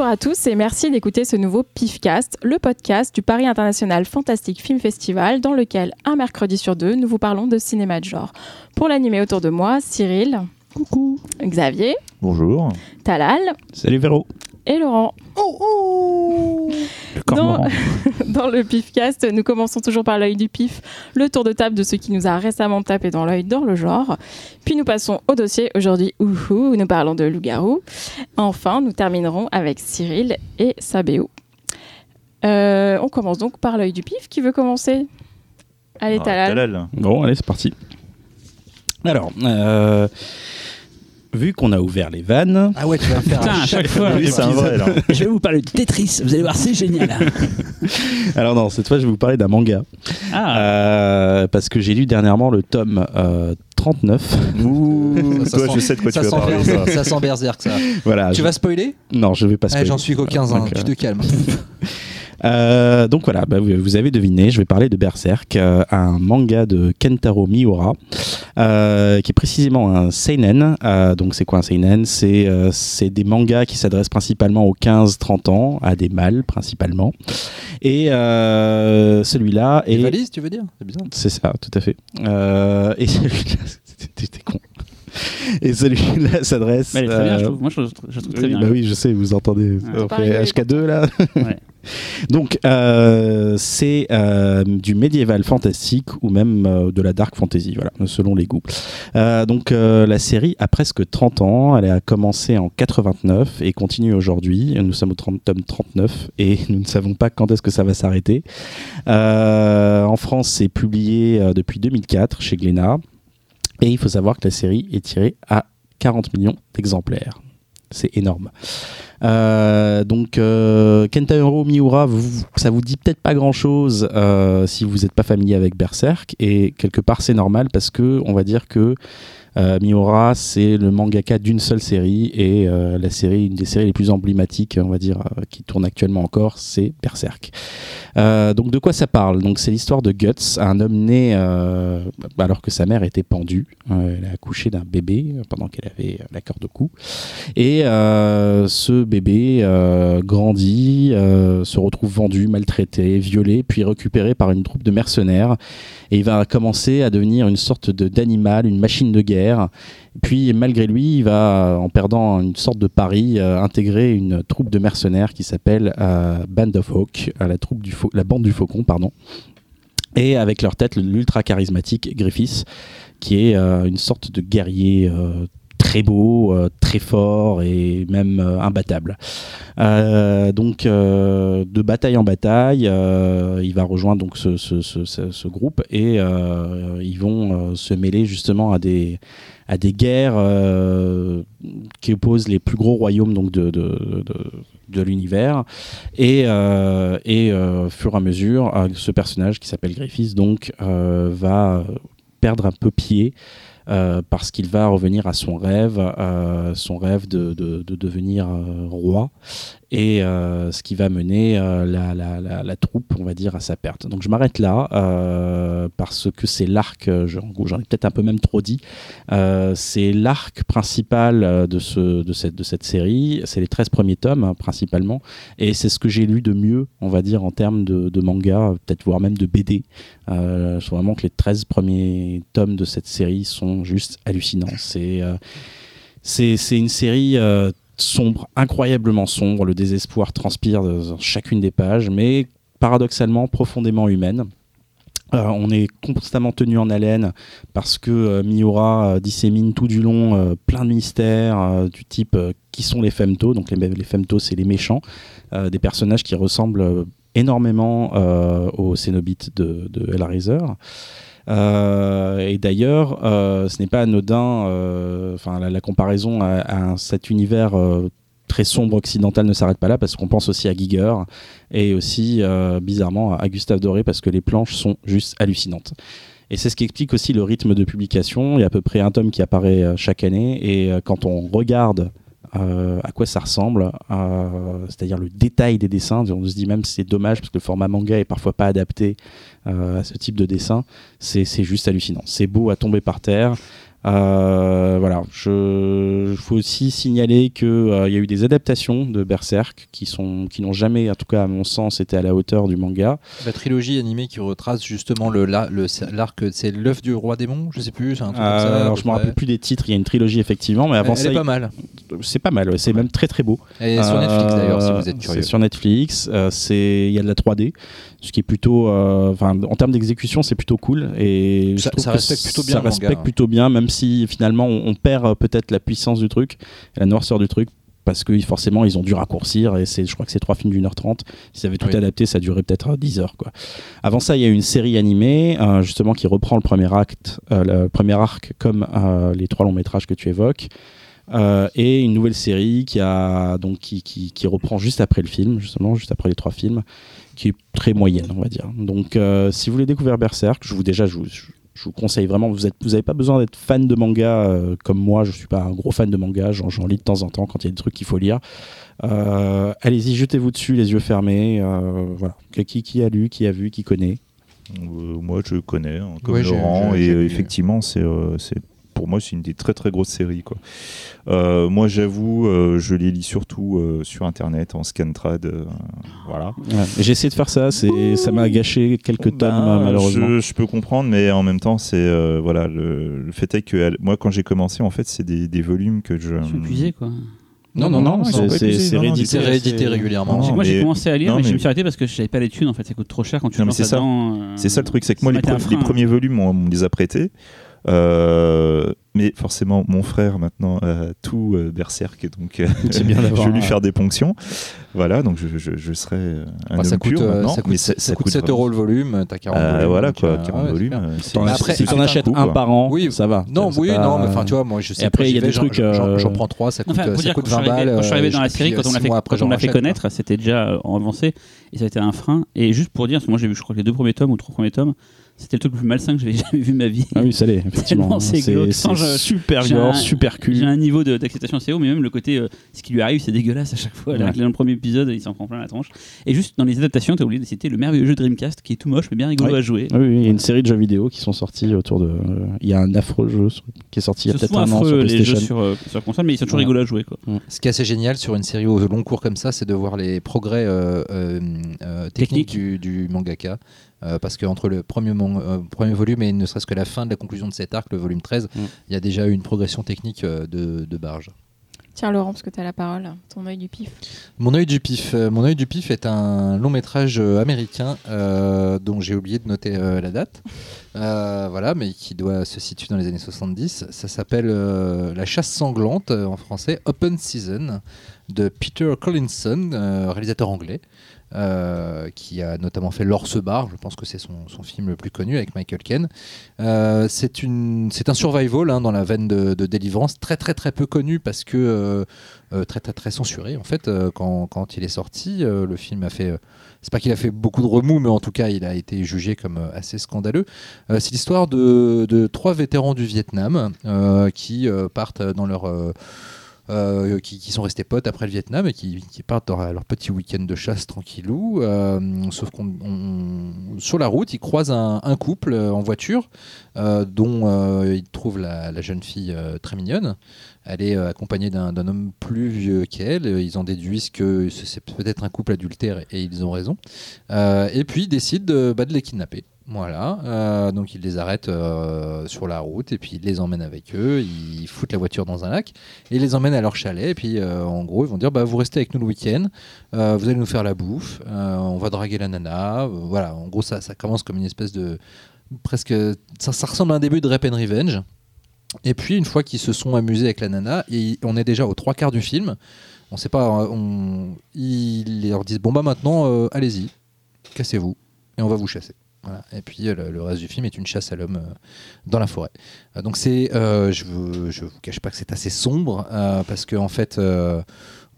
Bonjour à tous et merci d'écouter ce nouveau PIFcast, le podcast du Paris International Fantastic Film Festival, dans lequel, un mercredi sur deux, nous vous parlons de cinéma de genre. Pour l'animer autour de moi, Cyril. Coucou. Xavier. Bonjour. Talal. Salut Véro. Et Laurent. Oh oh Le dans, dans le PIFcast, nous commençons toujours par l'œil du PIF, le tour de table de ce qui nous a récemment tapé dans l'œil dans le genre. Puis nous passons au dossier aujourd'hui, où nous parlons de loup-garou. Enfin, nous terminerons avec Cyril et Sabéo. Euh, on commence donc par l'œil du PIF. Qui veut commencer? Allez, Ah. Talal. Bon, allez, c'est parti. Alors, euh, vu qu'on a ouvert les vannes, Ah ouais, tu vas me faire Putain, à chaque fois, Oui, c'est un vrai là. je vais vous parler de Tetris. Vous allez voir, c'est génial. alors non, cette fois je vais vous parler d'un manga. Ah, Euh, parce que j'ai lu dernièrement le tome euh, 39. Ouh, Ça toi, sent- je sais de quoi ça tu vas parler. Berserk, ça. ça sent Berserk, ça. Voilà. Tu je- vas spoiler? Non, je vais pas Eh, spoiler. J'en suis qu'au 15 ans, Donc, tu te calmes. Euh, donc voilà, bah, vous, avez deviné, je vais parler de Berserk, euh, un manga de Kentaro Miura, euh, qui est précisément un seinen. Euh, donc c'est quoi un seinen? C'est euh, c'est des mangas qui s'adressent principalement aux 15-30 ans, à des mâles principalement. Et euh, celui-là est... valise, tu veux dire? C'est bizarre. C'est ça, tout à fait. Euh, et celui-là, t'es con. Et celui-là s'adresse. mais elle est très bien, je trouve. Moi, je, je trouve très oui, bien. bah oui, je sais, vous entendez. Ouais. on Pas fait rigoler, HK2 là. Ouais. Donc, euh, c'est euh, du médiéval fantastique ou même euh, de la dark fantasy, voilà, selon les goûts. Euh, donc, euh, la série a presque 30 ans. Elle a commencé en 89 et continue aujourd'hui. Nous sommes au 30, tome 39 et nous ne savons pas quand est-ce que ça va s'arrêter. Euh, en France, c'est publié euh, depuis 2004 chez Glénat. Et il faut savoir que la série est tirée à 40 millions d'exemplaires. C'est énorme. Euh, donc euh, Kentaro Miura, vous, ça vous dit peut-être pas grand-chose euh, si vous n'êtes pas familier avec Berserk et quelque part c'est normal parce que on va dire que Miura c'est le mangaka d'une seule série et euh, la série une des séries les plus emblématiques on va dire euh, qui tourne actuellement encore c'est Berserk. Euh, donc de quoi ça parle? Donc c'est l'histoire de Guts, un homme né euh, alors que sa mère était pendue. Euh, elle a accouché d'un bébé euh, pendant qu'elle avait euh, la corde au cou. Et euh, ce bébé euh, grandit, euh, se retrouve vendu, maltraité, violé, puis récupéré par une troupe de mercenaires. Et il va commencer à devenir une sorte d'animal, une machine de guerre. Puis malgré lui, il va, en perdant une sorte de pari, euh, intégrer une troupe de mercenaires qui s'appelle euh, Band of Hawk, euh, la, bande du faucon, pardon. Et avec leur tête, l'ultra charismatique Griffiths, qui est une sorte de guerrier très beau, euh, très fort et même euh, imbattable. Euh, donc de bataille en bataille, il va rejoindre donc ce, groupe et ils vont se mêler justement à des à des guerres qui opposent les plus gros royaumes donc de, de, l'univers et, euh, et fur et à mesure ce personnage qui s'appelle Griffiths donc va perdre un peu pied euh, parce qu'il va revenir à son rêve, euh, son rêve de, de- de devenir euh, roi, et euh, ce qui va mener euh, la, la- la- troupe, on va dire, à sa perte. Donc je m'arrête là, euh, parce que c'est l'arc, j'en ai peut-être un peu même trop dit, c'est l'arc principal de, ce, de, cette, de cette série, c'est les 13 premiers tomes hein, principalement, et c'est ce que j'ai lu de mieux, on va dire, en termes de, manga, peut-être voire même de BD. Je trouve vraiment que les 13 premiers tomes de cette série sont juste hallucinants. C'est c'est une série sombre, incroyablement sombre. Le désespoir transpire dans chacune des pages, mais paradoxalement profondément humaine. Euh, on est constamment tenu en haleine parce que euh, Miura euh, dissémine tout du long plein de mystères du type qui sont les femtos. Donc les, les femtos, c'est les méchants, des personnages qui ressemblent énormément aux Cénobites de, de. Euh, et d'ailleurs, euh, ce n'est pas anodin, euh, enfin la, comparaison à, cet univers très sombre occidental ne s'arrête pas là parce qu'on pense aussi à Giger et aussi bizarrement à Gustave Doré parce que les planches sont juste hallucinantes. Et c'est ce qui explique aussi le rythme de publication. Il y a à peu près un tome qui apparaît chaque année et quand on regarde à quoi ça ressemble, c'est-à-dire le détail des dessins. On se dit même c'est dommage parce que le format manga est parfois pas adapté à ce type de dessin. C'est juste hallucinant. C'est beau à tomber par terre. Euh, voilà, je faut aussi signaler que euh, il y a eu des adaptations de Berserk qui sont qui n'ont jamais, en tout cas à mon sens, été à la hauteur du manga. La trilogie animée qui retrace justement le la- le- l'arc, c'est l'œuf du roi démon, je sais plus, c'est un truc comme Euh, ça. alors peu je me rappelle plus des titres. Il y a une trilogie effectivement, mais avant Elle, ça, est pas mal. c'est pas mal. ouais, C'est même très très beau. Est sur Euh, Netflix d'ailleurs, si vous êtes C'est curieux. sur Netflix. euh, c'est il y a de la 3D, ce qui est plutôt, euh, en termes d'exécution, c'est plutôt cool et Ça- respecte plutôt bien Ça manga, respecte hein. plutôt bien, même si finalement on, on perd euh, peut-être la puissance du truc, la noirceur du truc. Parce que forcément ils ont dû raccourcir et c'est, je crois que c'est trois films d'une heure trente. S'ils avaient tout Oui. adapté, ça durait peut-être euh, 10 heures quoi. Avant ça, il y a une série animée euh, justement qui reprend le premier acte, euh, le premier arc comme euh, les trois longs métrages que tu évoques. Euh, et une nouvelle série qui a donc qui, qui, qui reprend juste après le film, justement, juste après les trois films, qui est très moyenne, on va dire. Donc, euh, si vous voulez découvrir Berserk, je vous déjà, je vous, je vous conseille vraiment. Vous êtes, vous avez pas besoin d'être fan de manga euh, comme moi. Je suis pas un gros fan de manga. J'en, j'en lis de temps en temps quand il y a des trucs qu'il faut lire. Euh, allez-y, jetez-vous dessus, les yeux fermés. euh, voilà. Qui, qui a lu, qui a vu, qui connaît. Euh, moi, je connais, hein, comme Ouais, Laurent, et euh, effectivement, c'est, euh, c'est pour moi, c'est une des très très grosses séries. Quoi. Euh, moi, j'avoue, euh, je les lis surtout euh, sur Internet, en scantrad. euh, voilà. Ouais. J'ai essayé de faire ça. C'est, ça m'a gâché quelques tomes Ben, malheureusement. Je, je peux comprendre, mais en même temps, c'est euh, voilà, le, le fait est que elle- moi, quand j'ai commencé, en fait, c'est des, des volumes que je. Je suis épuisé, quoi. Non, non, non, non, C'est réédité régulièrement. Non, moi j'ai commencé à lire, non, mais, je me suis arrêté parce que j'avais pas les thunes en fait, ça coûte trop cher quand tu Non, te mais lances c'est ça. euh, C'est ça le truc, c'est que moi, les, premiers volumes, on, on me les a prêtés. Euh, mais forcément, mon frère maintenant a tout euh, Berserk, donc euh, bien je vais lui faire des ponctions. Voilà, donc je, je, je serai euh, un Bah, ça, homme coûte, pur euh, maintenant. ça coûte, mais ça, ça coûte 7 vraiment- euros le volume, t'as 40 Euh, volumes. voilà quoi, euh, 40 ouais, volumes. euh, si t'en un achètes coup, un par an, Oui, ça va. Non, oui, pas- non, mais enfin, tu vois, moi je sais Et après, il y a des trucs, j'en euh, prends 3, ça coûte, Enfin, faut ça dire, coûte quand je 20 suis arrivé- balles. Quand je suis arrivé euh, dans la série, euh, quand on l'a fait, connaître, c'était déjà euh, avancé et ça a été un frein. Et juste pour dire, parce que moi j'ai vu, je crois les deux premiers tomes ou trois premiers tomes, c'était le truc le plus malsain que j'avais jamais vu de ma vie. Ah oui, ça l'est, effectivement. C'est c'est super j'ai gore, super J'ai cul. un niveau de- d'acceptation assez haut, mais même le côté euh, ce qui lui arrive, c'est dégueulasse à chaque fois. Là, Ouais. Dans le premier épisode, il s'en prend plein la tronche. Et juste dans les adaptations, tu as oublié de citer le merveilleux jeu Dreamcast qui est tout moche mais bien rigolo à jouer. Oui, oui, il y a une série de jeux vidéo qui sont sortis autour de. euh, Il y a un affreux jeu qui est sorti il y a peut-être un an sur affreux les jeux PlayStation. sur, euh, sur console, mais ils sont toujours Ouais. rigolos à jouer. Quoi. Ce qui est assez génial sur une série au long cours comme ça, c'est de voir les progrès euh, euh, euh, techniques du, du mangaka. Euh, parce qu'entre le premier, mon- euh, premier volume et ne serait-ce que la fin de la conclusion de cet arc, le volume 13, il Mm. y a déjà eu une progression technique euh, de, de Barge. Tiens, Laurent, parce que tu as la parole, ton œil du pif. Mon œil du pif. Mon œil du pif est un long métrage américain euh, dont j'ai oublié de noter euh, la date. Euh, voilà, mais qui doit se situer dans les années 70. Ça s'appelle euh, La chasse sanglante en français, Open Season, de Peter Collinson, euh, réalisateur anglais. Euh, qui a notamment fait L'Orse Bar, je pense que c'est son, film le plus connu avec Michael Caine. Euh, c'est un survival hein, dans la veine de, de délivrance, très très très peu connu parce que euh, très très très censuré en fait quand, il est sorti. le film a fait, c'est pas qu'il a fait beaucoup de remous, mais en tout cas il a été jugé comme assez scandaleux. C'est l'histoire de, trois vétérans du Vietnam qui partent dans leur euh, qui, sont restés potes après le Vietnam et qui, qui partent dans leur petit week-end de chasse tranquillou. Euh, sauf qu'on on- sur la route, ils croisent un, couple euh, en voiture dont ils trouvent la, jeune fille très mignonne. Elle est accompagnée d'un homme plus vieux qu'elle. Ils en déduisent que ce- c'est peut-être un couple adultère et ils ont raison. Et puis ils décident de, bah, de les kidnapper. Voilà, Euh, donc ils les arrêtent euh, sur la route et puis ils les emmènent avec eux, ils foutent la voiture dans un lac et ils les emmènent à leur chalet. Et puis euh, en gros ils vont dire bah, vous restez avec nous le week-end, euh, vous allez nous faire la bouffe, on va draguer la nana, voilà, en gros ça, commence comme une espèce de presque, ça, ressemble à un début de Rap and Revenge. Et puis une fois qu'ils se sont amusés avec la nana, et on est déjà aux trois quarts du film, on sait pas, on, ils leur disent bon bah maintenant allez-y, cassez-vous et on va vous chasser. Et puis euh, le, reste du film est une chasse à l'homme euh, dans la forêt. Euh, donc c'est, je vous, je vous cache pas que c'est assez sombre parce que en fait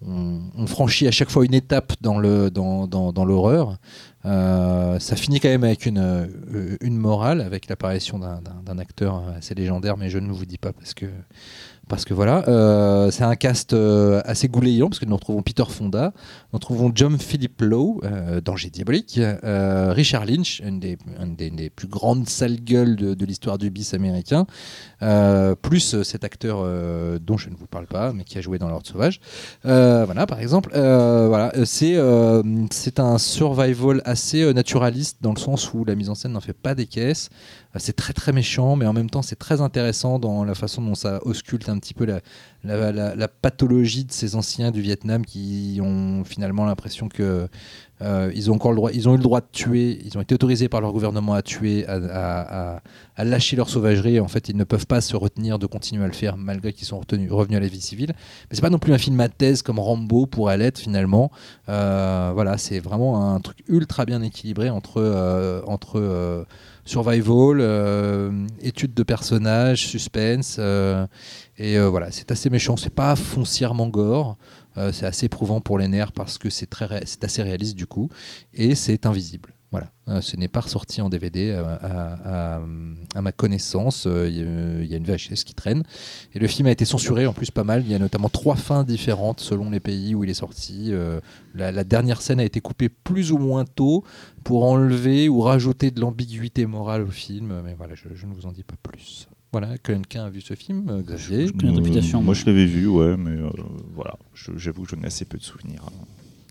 on, franchit à chaque fois une étape dans l'horreur. Ça finit quand même avec une, morale, avec l'apparition d'un- acteur assez légendaire, mais je ne vous dis pas parce que parce que voilà, c'est un cast assez goulayant, parce que nous retrouvons Peter Fonda, nous retrouvons John Philip Lowe, euh, Danger Diabolique, euh, Richard Lynch, une des, plus grandes sales gueules de, l'histoire du bis américain, euh, plus cet acteur dont je ne vous parle pas, mais qui a joué dans L'Ordre Sauvage. Voilà, par exemple. Voilà, c'est c'est un survival assez naturaliste dans le sens où la mise en scène n'en fait pas des caisses. C'est très très méchant, mais en même temps c'est très intéressant dans la façon dont ça ausculte un petit peu la, la, la- pathologie de ces anciens du Vietnam qui ont finalement l'impression que euh, ils ont encore le droit, ils ont eu le droit de tuer, ils ont été autorisés par leur gouvernement à tuer, à, à- lâcher leur sauvagerie. En fait, ils ne peuvent pas se retenir de continuer à le faire malgré qu'ils sont revenus à la vie civile. Mais c'est pas non plus un film à thèse comme Rambo pourrait l'être finalement. Euh, voilà, c'est vraiment un truc ultra bien équilibré entre euh, entre survival, étude de personnages, suspense. Et euh, voilà, c'est assez méchant. C'est pas foncièrement gore. Euh, c'est assez éprouvant pour les nerfs parce que c'est ré- assez réaliste du coup, et c'est invisible. Voilà, Euh, ce n'est pas ressorti en DVD à, ma connaissance. Il y, a- une VHS qui traîne, et le film a été censuré en plus pas mal. Il y a notamment trois fins différentes selon les pays où il est sorti. La, dernière scène a été coupée plus ou moins tôt pour enlever ou rajouter de l'ambiguïté morale au film. Mais voilà, je ne vous en dis pas plus. Voilà, quelqu'un a vu ce film, euh, Xavier connais la réputation, moi moi. je l'avais vu, ouais, mais euh, voilà, j'avoue que j'en ai assez peu de souvenirs.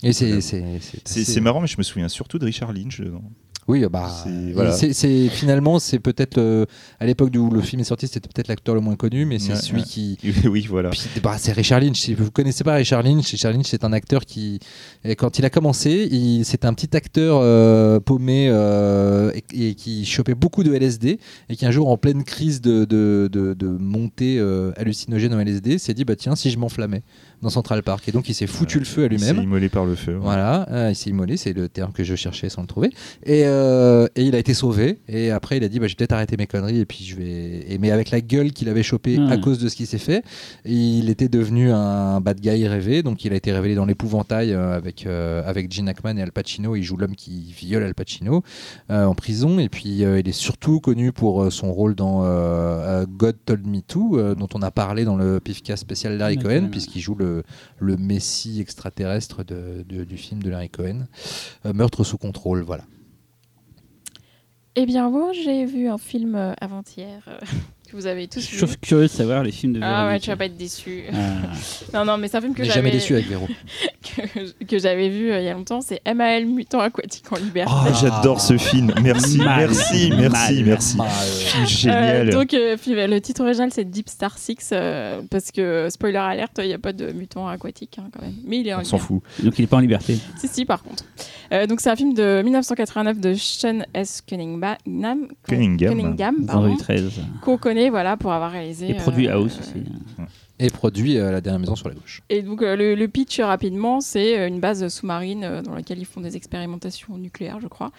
Et c'est c'est marrant, mais je me souviens surtout de Richard Lynch dedans. Oui, bah, C'est- voilà. finalement c'est peut-être euh, à l'époque où le film est sorti, c'était peut-être l'acteur le moins connu, mais c'est Ouais, celui ouais. qui. oui, voilà. Bah, c'est Richard Lynch. Si vous connaissez pas Richard Lynch, Richard Lynch c'est un acteur qui, et quand il a commencé, il- c'était un petit acteur euh, paumé euh, et, et qui chopait beaucoup de LSD et qui un jour en pleine crise de, de, de- de montée euh, hallucinogène en LSD s'est dit bah tiens si je m'enflammais dans Central Park et donc il s'est foutu le feu à Il s'est lui-même. immolé par le feu. ouais. Voilà, euh, il s'est immolé, c'est le terme que je cherchais sans le trouver. Et, euh, et il a été sauvé. Et après, il a dit bah, Je vais peut-être arrêter mes conneries. Et puis je vais. Et, mais avec la gueule qu'il avait chopée à cause de ce qui s'est fait, il était devenu un bad guy rêvé. Donc il a été révélé dans l'épouvantail euh, avec, euh, avec Gene Hackman et Al Pacino. Il joue l'homme qui viole Al Pacino euh, en prison. Et puis euh, il est surtout connu pour euh, son rôle dans God Told Me To, euh, dont on a parlé dans le PIFCA spécial Larry Cohen. puisqu'il joue le, le messie extraterrestre du film de Larry Cohen. Euh, Meurtre sous contrôle, voilà. Eh bien, moi, j'ai vu un film euh, avant-hier euh, que vous avez tous Je vu. suis curieux de savoir les films de Ah ouais, Véronique. tu vas pas être déçu. Ah. Non, non, mais c'est un film que n'est j'avais jamais déçu avec Véro. que, que j'avais vu euh, il y a longtemps. C'est MAL Mutant Aquatique en liberté. Ah, j'adore ce film. Merci, Mal. merci, merci, Mal. merci. Mal. Génial. Euh, donc, euh, puis, bah, le titre original, c'est Deep Star 6, euh, parce que, spoiler alerte, il n'y a pas de mutant aquatique hein, quand même. Mais il est en On s'en fout. Donc il est pas en liberté. Si, si, par contre. Euh, donc, c'est un film de 1989 de Sean S. Cunningham, Cunningham. Cunningham 13. qu'on connaît voilà, pour avoir réalisé. Et produit euh, House aussi. Et produit euh, La dernière maison sur la gauche. Et donc euh, le, le pitch rapidement, c'est une base sous-marine euh, dans laquelle ils font des expérimentations nucléaires, je crois.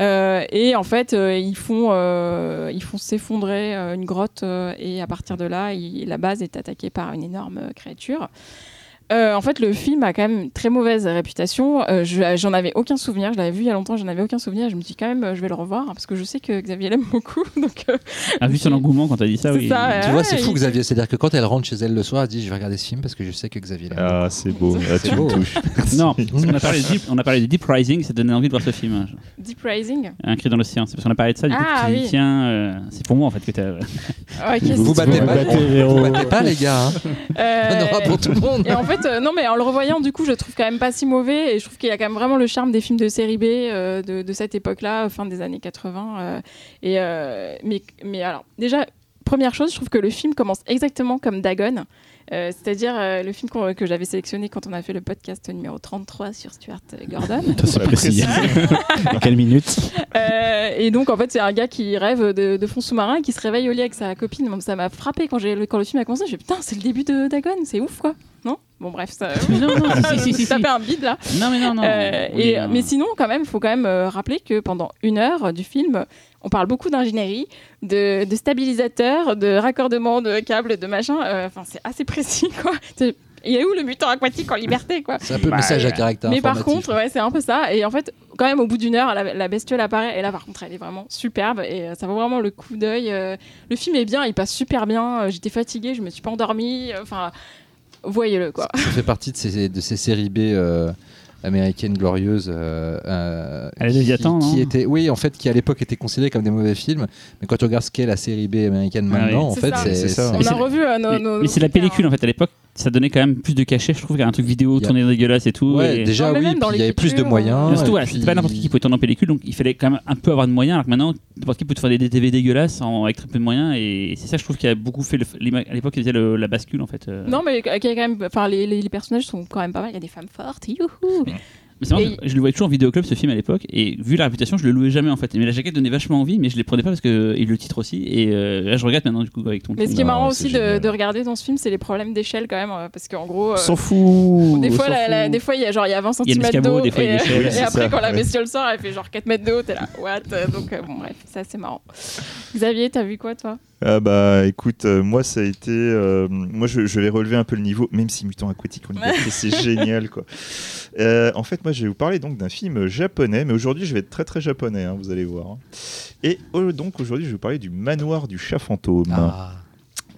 Euh, et en fait, euh, ils font, euh, ils font s'effondrer euh, une grotte euh, et à partir de là, il- la base est attaquée par une énorme créature. Euh, en fait, le film a quand même une très mauvaise réputation. Euh, je- j'en avais aucun souvenir. Je l'avais vu il y a longtemps. J'en avais aucun souvenir. Je me dis quand même, euh, je vais le revoir parce que je sais que Xavier l'aime beaucoup. Donc, euh, Ah, vu son engouement quand t'as dit ça, oui. ça, ouais. tu vois, c'est il- fou, Xavier. C'est-à-dire que quand elle rentre chez elle le soir, elle dit Je vais regarder ce film parce que je sais que Xavier l'aime. Ah, c'est beau. Ah, tu C'est beau. Non, qu'on a parlé de Deep, on a parlé de Deep Rising, ça donnait envie de voir ce film. Deep Rising. Un cri dans l'océan. C'est parce qu'on a parlé de ça, du coup, Ah, tu dis, oui. tiens, euh, c'est pour moi en fait que t'as. Ah, ok, Vous Vous pas, battez, pas, les gars. Euh, Il y en aura pour tout le monde. Euh, non, mais en le revoyant, du coup, je trouve quand même pas si mauvais. Et je trouve qu'il y a quand même vraiment le charme des films de série B euh, de, cette époque-là, fin des années 80. euh, et, mais alors, déjà, première chose, je trouve que le film commence exactement comme Dagon. Euh, C'est-à-dire euh, le film que j'avais sélectionné quand on a fait le podcast numéro 33 sur Stuart Gordon. C'est précis. À quelle minute Euh, et donc, en fait, c'est un gars qui rêve de, de fond sous-marin et qui se réveille au lit avec sa copine. Bon, ça m'a frappé quand, j'ai- quand le film a commencé. Je me suis dit, putain, c'est le début de Dagon, c'est ouf, quoi. Non? Bon, bref, ça. non, non, si, si, si, si. ça fait un bide là. Non, mais non, non. Euh, Oui, et, euh, Mais sinon, quand même, il faut quand même euh, rappeler que pendant une heure du film, on parle beaucoup d'ingénierie, de, de stabilisateur, de raccordement de câbles, de machin. Euh, Enfin, c'est assez précis, quoi. Il est où le mutant aquatique en liberté quoi? C'est un peu le Bah, message à caractère Mais par contre, ouais, c'est un peu ça. Et en fait, quand même, au bout d'une heure, la, la bestiole apparaît. Et là, par contre, elle est vraiment superbe. Et euh, ça vaut vraiment le coup d'œil. Euh, le film est bien, il passe super bien. Euh, J'étais fatiguée, je me suis pas endormie. Euh, Enfin, voyez-le quoi. Ça fait partie de ces, de ces séries B américaines glorieuses. euh, euh, qui, qui étaient, Oui, en fait, qui à l'époque étaient considérés comme des mauvais films. Mais quand tu regardes ce qu'est la série B américaine Ah maintenant, oui. en C'est fait, ça. c'est ça. On Mais a c'est- revu euh, nos, mais, nos- mais c'est la pellicule en fait à l'époque. Ça donnait quand même plus de cachet, je trouve, qu'un truc vidéo a- tourné dégueulasse et tout. Ouais, et- déjà Non, oui, il y avait plus de moyens. Surtout, puis- c'était pas n'importe qui qui pouvait tourner en pellicule, donc il fallait quand même un peu avoir de moyens. Alors que maintenant, n'importe qui peut te faire des TV dégueulasses en- avec très peu de moyens, et c'est ça, je trouve, qui a beaucoup fait le- à l'époque, il faisait le- la bascule en fait. euh. Non, mais quand même. Enfin, les, les- les personnages sont quand même pas mal. Il y a des femmes fortes. Youhou Mais c'est marrant, Et- je le voyais toujours en vidéoclub ce film à l'époque, et vu la réputation, je le louais jamais en fait. Mais la jaquette donnait vachement envie, mais je les prenais pas parce que et le titre aussi. Et euh, là, je regrette maintenant du coup avec ton. Mais ce qui est Non, marrant aussi de, regarder dans ce film, c'est les problèmes d'échelle quand même. euh, Parce qu'en gros. euh, S'en fout. Des fois, la- la- des fois, il y a genre il y a 20 Il y a cm d'eau des fois, il y a et, et Oui, après ça, quand la ouais. bestiole sort, elle fait genre 4 mètres de haut, t'es là, what? Donc euh, bon bref, ça c'est marrant. Xavier, t'as vu quoi toi? Ah bah écoute, euh, moi ça a été, euh, moi je, je vais relever un peu le niveau, même si Mutant Aquatique en liberté c'est génial quoi. Euh, en fait moi je vais vous parler donc d'un film japonais, mais aujourd'hui je vais être très très japonais, hein, vous allez voir. Et euh, donc aujourd'hui je vais vous parler du Manoir du chat fantôme. Ah.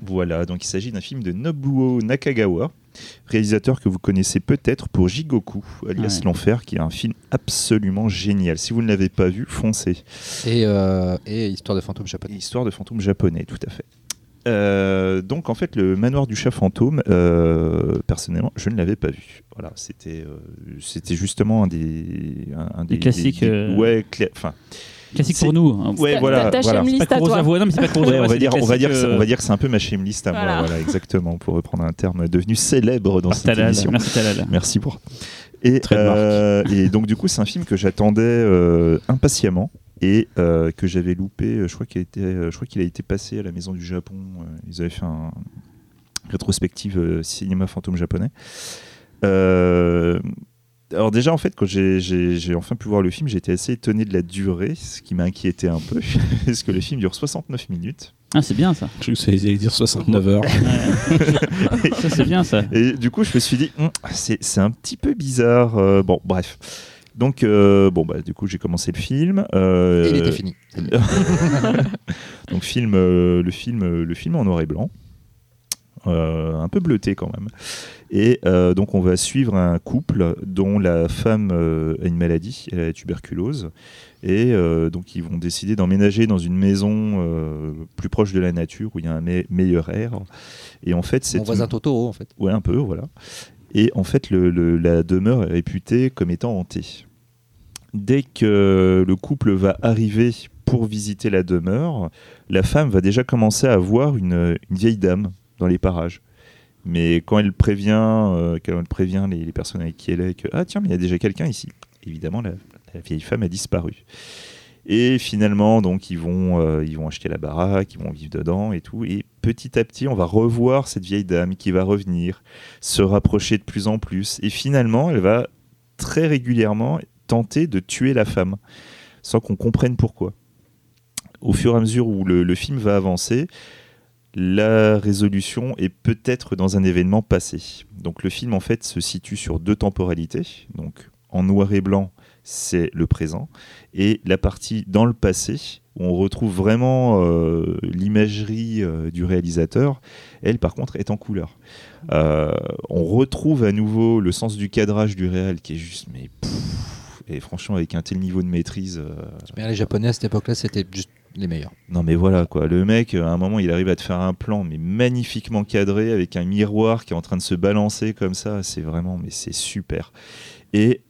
Voilà, donc il s'agit d'un film de Nobuo Nakagawa, réalisateur que vous connaissez peut-être pour Jigoku, alias Ouais. L'Enfer, qui est un film absolument génial. Si vous ne l'avez pas vu, foncez. Et, euh, et Histoire de fantôme japonais. Histoire de fantôme japonais, tout à fait. Euh, donc en fait le manoir du chat fantôme euh, personnellement je ne l'avais pas vu voilà c'était euh, c'était justement un des un, un Des classiques, euh, ouais cla- enfin Classique c'est- pour nous. hein. ouais voilà ta- voilà. C'est pas à toi. Non, mais c'est pas. Ouais, on va dire on va dire c'est- on euh, va dire que c'est un peu ma shame list à moi Voilà. voilà exactement pour reprendre un terme devenu célèbre dans par cette Talal. émission Merci Talal. Merci pour. Et, euh, et donc du coup c'est un film que j'attendais euh, impatiemment et euh, que j'avais loupé. euh, Je crois qu'il a été, euh, je crois qu'il a été passé à la Maison du Japon. euh, Ils avaient fait un rétrospective euh, cinéma fantôme japonais. Euh, alors déjà en fait quand j'ai- enfin pu voir le film j'étais assez étonné de la durée ce qui m'a inquiété un peu parce que le film dure 69 minutes Ah, c'est bien ça. Je ça allait dire 69 heures. Ça, c'est bien ça. Et du coup, je me suis dit, Hum, c'est c'est un petit peu bizarre. euh, bon, bref. Donc, euh, bon, bah, du coup, j'ai commencé le film. euh, Et il était fini. donc, film, euh, le, film, le film en noir et blanc. Euh, un peu bleuté quand même. Et euh, donc, on va suivre un couple dont la femme euh, a une maladie, elle a la tuberculose. Et donc, ils vont décider d'emménager dans une maison plus proche de la nature où il y a un me- meilleur air. Et en fait, c'est Mon voisin Totoro, en fait. Ouais, un peu, voilà. Et en fait, le- le- la demeure est réputée comme étant hantée. Dès que le couple va arriver pour visiter la demeure, la femme va déjà commencer à voir une, une vieille dame dans les parages. Mais quand elle prévient, euh, quand elle prévient les, personnes avec qui elle est que ah tiens mais il y a déjà quelqu'un ici, évidemment la, vieille femme a disparu. Et finalement donc ils vont euh, ils vont acheter la baraque, ils vont vivre dedans et tout. Et petit à petit on va revoir cette vieille dame qui va revenir, se rapprocher de plus en plus. Et finalement elle va très régulièrement tenter de tuer la femme sans qu'on comprenne pourquoi. Au fur et à mesure où le film va avancer, la résolution est peut-être dans un événement passé. Donc le film en fait se situe sur deux temporalités. Donc en noir et blanc, c'est le présent, et la partie dans le passé où on retrouve vraiment euh, l'imagerie euh, du réalisateur. Elle par contre est en couleur. Euh, on retrouve à nouveau le sens du cadrage du réel qui est juste mais et franchement avec un tel niveau de maîtrise. Mais les Japonais à cette époque-là, c'était juste les meilleurs. non mais voilà quoi, le mec à un moment il arrive à te faire un plan mais magnifiquement cadré avec un miroir qui est en train de se balancer comme ça, c'est vraiment mais c'est super. Et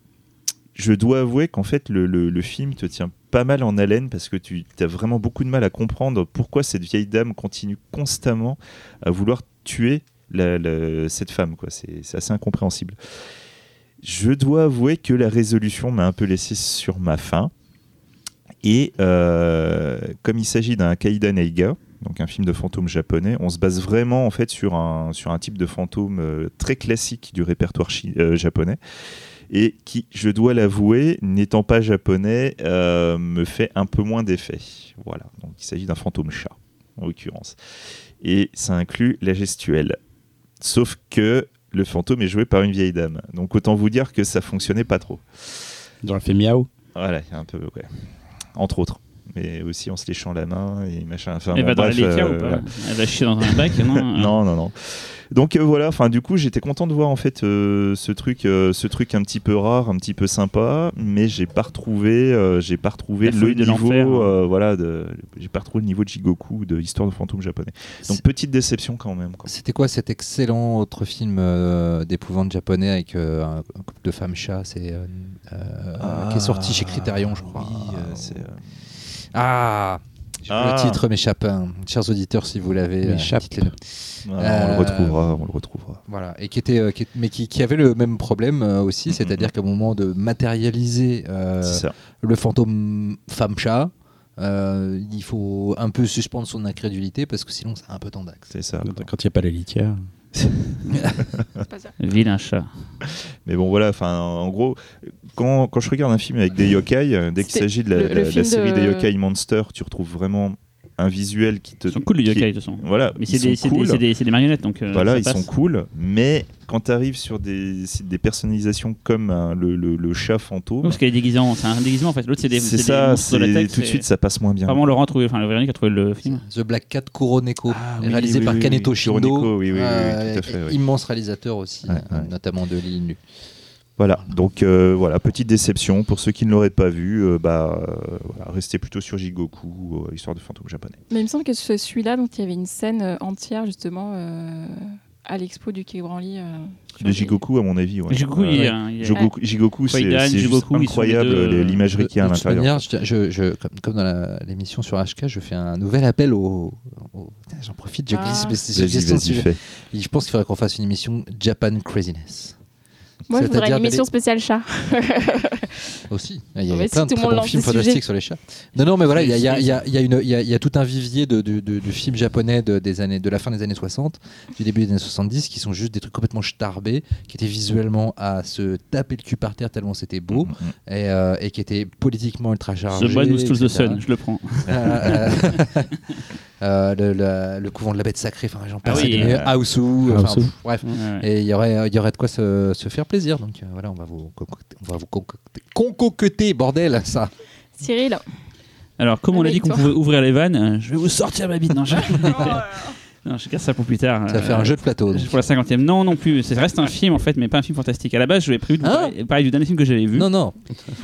je dois avouer qu'en fait le, film te tient pas mal en haleine parce que tu as vraiment beaucoup de mal à comprendre pourquoi cette vieille dame continue constamment à vouloir tuer cette femme quoi, c'est c'est assez incompréhensible. Je dois avouer que la résolution m'a un peu laissé sur ma faim. Et euh, comme il s'agit d'un Kaida Neiga, donc un film de fantôme japonais, on se base vraiment en fait sur un, sur un type de fantôme euh, très classique du répertoire euh, japonais et qui, je dois l'avouer, n'étant pas japonais, me fait un peu moins d'effet. Voilà, donc il s'agit d'un fantôme chat en l'occurrence. Et ça inclut la gestuelle. Sauf que le fantôme est joué par une vieille dame. Donc autant vous dire que ça fonctionnait pas trop. Ils ont fait miaou. Voilà, un peu, ouais. Entre autres. Mais aussi en se léchant la main et machin. Enfin, Elle bon, va dans la bref, euh, ou pas Elle va chier dans un bac Non. non, non, non. Donc euh, voilà, enfin du coup j'étais content de voir en fait euh, ce truc, euh, ce truc un petit peu rare, un petit peu sympa, mais j'ai pas retrouvé, euh, j'ai pas retrouvé La le de niveau, l'enfer, hein. euh, voilà, de, j'ai pas retrouvé le niveau de Jigoku de Histoire de fantôme japonais. Donc petite déception quand même. quoi. C'était quoi cet excellent autre film euh, d'épouvante japonais avec euh, un, couple de femmes chats? C'est euh, euh, qui est sorti chez Criterion je crois. Oui, euh, c'est, euh, Ah plus Ah. Le titre m'échappe. hein. Chers auditeurs, si vous l'avez, euh, ah, on Euh, le retrouvera, on le retrouvera. Voilà, et qui était, euh, qui mais qui, qui avait le même problème euh, aussi, Mhm. c'est-à-dire qu'au moment de matérialiser euh, le fantôme femme-chat, euh, il faut un peu suspendre son incrédulité parce que sinon c'est un peu tendax. C'est ça. Quand il n'y a pas la litière. C'est pas ça. Vilain chat. Mais bon, voilà, enfin, en gros, quand, quand je regarde un film avec des yokai, euh, dès qu'il s'agit de la, le- le la- la film série de- des yokai Monster, tu retrouves vraiment un visuel qui te. Ils sont cool les yokai de toute façon. Voilà, Mais c'est des, des- cool. c'est des- c'est des marionnettes donc. euh, Voilà, ça ils passe. sont cool, mais quand tu arrives sur des, des personnalisations comme hein, le, le- le chat fantôme, Parce qu'il des déguisements, c'est un déguisement en fait. L'autre c'est des, c'est des ça, de tout de suite ça passe moins bien. Vraiment, Laurent a trouvé, enfin le Véronique a trouvé le film. The Black Cat Kuroneko, Ah, oui, réalisé oui, par oui, Kaneto oui. Shindo, Kuroneko, oui, oui, oui, oui, euh, tout à fait, oui. immense réalisateur aussi, Ouais, ouais. notamment de L'île nue. Voilà, donc euh, voilà, petite déception pour ceux qui ne l'auraient pas vu, euh, bah euh, voilà, restez plutôt sur Jigoku, euh, histoire de fantôme japonais. Mais il me semble que c'est celui-là, donc il y avait une scène entière justement euh, à l'expo du Quai Branly. euh, De les- Jigoku à mon avis, ouais. Jigoku, Ouais, ouais. Jigoku, Jigoku, c'est c'est incroyable l'imagerie qu'il y a à l'intérieur. manière, je, je- je- comme, comme dans l'émission sur HK, je fais un nouvel appel au. J'en profite, je Ah. glisse fais. Et Je pense qu'il faudrait qu'on fasse une émission Japan Craziness. Moi, je voudrais C'est-à-dire une émission spéciale chat. Aussi, il y a, Ah, mais si plein de très bons films fantastiques sur les chats. Non, non, mais voilà, il y a, il y a- Oui, il y a- il y a une- il y a- il y a tout un vivier de, de, de- de films japonais de, des années, de la fin des années 60, du début des années 70, qui sont juste des trucs complètement starbés, qui étaient visuellement à se taper le cul par terre tellement c'était beau, Mm, mm. et, euh, et qui étaient politiquement ultra chargés. The Boy Who Stole the. Sun, je le prends. Euh, le, le- le couvent de la bête sacrée, enfin j'en passe Ah oui, des meilleurs. euh, Aosu. pff, bref. Ouais. Et il y aurait, il y aurait de quoi se, se faire plaisir. Donc euh, voilà, on va vous concocter, on va vous concocter, concocter, bordel, ça. Cyril. Alors, comme on a Avec dit qu'on pouvait ouvrir les vannes, euh, je vais vous sortir ma bite. Non, je, non, je casse ça pour plus tard. Ça va faire un Euh, jeu de plateau. donc. Pour la cinquantième, non, non plus. Ça reste un film en fait, mais pas un film fantastique. À la base, je vais prévu de vous Hein parler, parler du dernier film que j'avais vu. Non, non,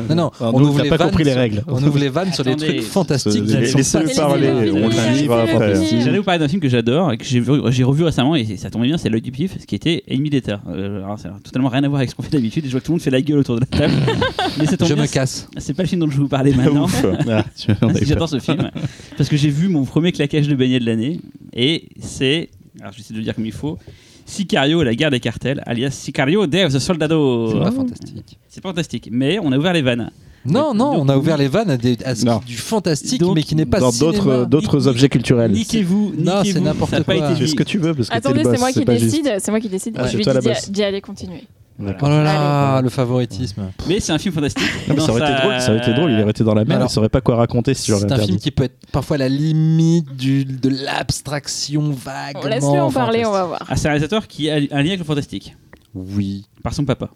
non, non. On donc, ouvre t'as les pas vannes compris les sur- règles. On ouvre les vannes sur les Attendez. trucs fantastiques. Ce- Elles sont Laissez-le pas- parler, on après. finir. J'allais vous parler d'un film que j'adore et que j'ai vu- j'ai revu récemment et ça tombait bien, c'est L'œil du pif, ce qui était Amy d'État. Euh, alors, ça n'a totalement rien à voir avec ce qu'on fait d'habitude et je vois que tout le monde fait la gueule autour de la table. Mais ça tombe Je bien, me casse. C'est pas le film dont je vais vous parler maintenant. Ouf. Ah, tu- on avait J'adore ce film parce que j'ai vu mon premier claquage de beignet de l'année et c'est, alors j'essaie de le dire comme il faut, Sicario, la guerre des cartels, alias Sicario, Dave the Soldado. C'est pas fantastique. C'est fantastique, mais on a ouvert les vannes. Non, non, on a ouvert les vannes à, des, à ce Non. qui- du fantastique, Donc, mais qui n'est pas Dans cinéma. d'autres d'autres objets culturels. Niquez-vous, Non, c'est niquez-vous, n'importe ça pas quoi. été Fais dit. ce que tu veux parce que t'es Attendez, le boss, c'est moi qui pas juste. décide. C'est moi qui décide. Ah, je c'est lui toi la dis boss. d'y aller continuer. Oh là là, le favoritisme. Mais c'est un film fantastique. Non, ça aurait été drôle, ça aurait été drôle, il aurait été dans la mer, Alors, il saurait pas quoi raconter sur C'est un film qui peut être parfois à la limite du, de l'abstraction vague. On laisse-le en parler, on va voir. Ah, c'est un réalisateur qui a un lien avec le fantastique, Oui. par son papa.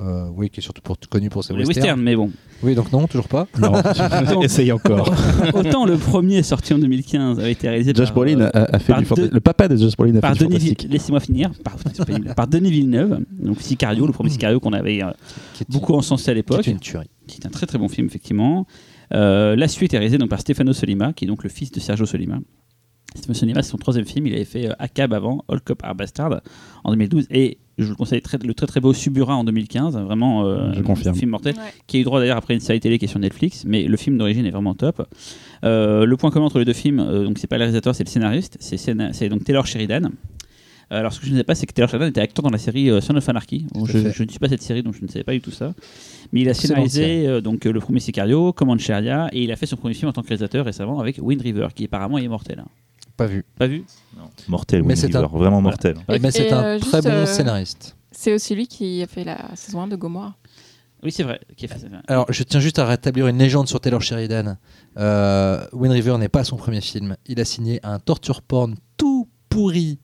Euh, oui, qui est surtout pour, connu pour ses Les westerns. westerns, mais bon. Oui, donc non, toujours pas. Non, essaye encore. Autant le premier sorti en 2015 avait été réalisé Josh par, Brolin euh, a, a fait par du fantastique. deux- Le papa de Josh Brolin a par fait du Denis. Villeneuve, laissez-moi finir, par, c'est Denis Villeneuve, donc Sicario, le premier Sicario qu'on avait euh, Qui beaucoup encensé à l'époque, une tuerie. qui est un très très bon film effectivement. Euh, la suite est réalisée donc par Stefano Solima, qui est donc le fils de Sergio Solima. Stefano Solima, c'est son troisième film, il avait fait euh, Acab avant, All Cop Are Bastard en 2012, et je vous le conseille, très- le très très beau Subura en 2015, vraiment euh, Je confirme. un film mortel Ouais. qui a eu droit d'ailleurs après une série télé qui est sur Netflix, mais le film d'origine est vraiment top. Euh, le point commun entre les deux films, euh, donc c'est pas le réalisateur, c'est le scénariste, c'est, donc Taylor Sheridan. Euh, alors ce que je ne sais pas, c'est que Taylor Sheridan était acteur dans la série Son of Anarchy. Bon, je, ne suis pas cette série, donc je ne savais pas du tout ça. Mais il a scénarisé euh, donc le premier Sicario, Command Sharia, et il a fait son premier film en tant que réalisateur récemment avec Wind River, qui apparemment est mortel. hein. Pas vu. Pas vu Mortel, Mais c'est River, vraiment mortel. Et- mais c'est et, un euh, très bon euh, scénariste. C'est aussi lui qui a fait la saison 1 de Gomorrah. Oui, c'est vrai. Qui a fait ça. Alors, je tiens juste à rétablir une légende sur Taylor Sheridan. Euh, Wind River n'est pas son premier film. Il a signé un torture porn tout pourri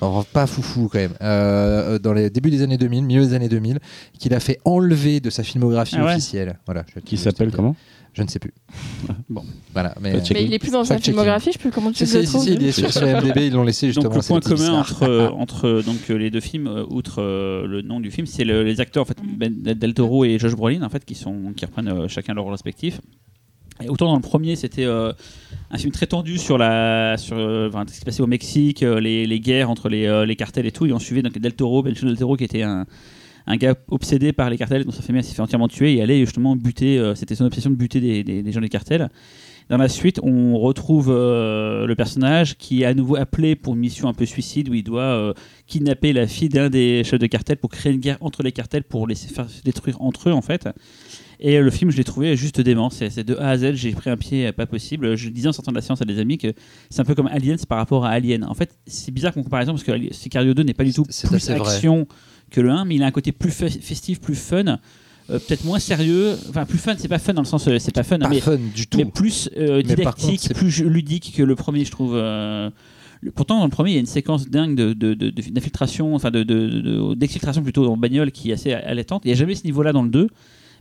alors, pas foufou quand même, euh, dans les débuts des années 2000, milieu des années 2000, qu'il a fait enlever de sa filmographie Ah ouais officielle. Voilà, je- Qui s'appelle comment? Je ne sais plus. Bon. Voilà, mais. Checker. Mais il est plus dans sa filmographie, je sais plus comment tu le si, si, trouves. si, il est sur, sur IMDb, ils l'ont laissé justement. Donc le point commun entre, euh, entre euh, donc, euh, les deux films, euh, outre euh, le nom du film, c'est le- les acteurs en fait. Ben Del Toro et Josh Brolin en fait, qui, sont, qui reprennent euh, chacun leur rôle respectif. Et autant dans le premier, c'était euh, un film très tendu sur, la, sur euh, enfin, ce qui se passait au Mexique, euh, les, les guerres entre les, euh, les cartels et tout. Et on suivait donc Del Toro, Benicio Del Toro, qui était un, un gars obsédé par les cartels, dont sa famille s'est fait entièrement tuer et allait justement buter. euh, c'était son obsession de buter des, des- des gens des cartels. Dans la suite, on retrouve euh, le personnage qui est à nouveau appelé pour une mission un peu suicide où il doit euh, kidnapper la fille d'un des chefs de cartel pour créer une guerre entre les cartels pour les faire se détruire entre eux en fait. Et le film, je l'ai trouvé juste dément. C'est de A à Z, j'ai pris un pied pas possible. Je disais en sortant de la séance à des amis que c'est un peu comme Aliens par rapport à Alien. En fait, c'est bizarre comme comparaison parce que Sicario 2 n'est pas du tout plus vrai. Que le 1, mais il a un côté plus fe- festif, plus fun. euh, peut-être moins sérieux, enfin plus fun, c'est pas fun dans le sens euh, c'est pas fun, Pas mais, fun du tout. mais plus euh, Mais didactique, contre, plus ludique que le premier, je trouve. euh, le- Pourtant, dans le premier, il y a une séquence dingue de, de- de- de- d'infiltration, enfin de, de- de- d'exfiltration plutôt en bagnole qui est assez allaitante. Il n'y a jamais ce niveau-là dans le 2.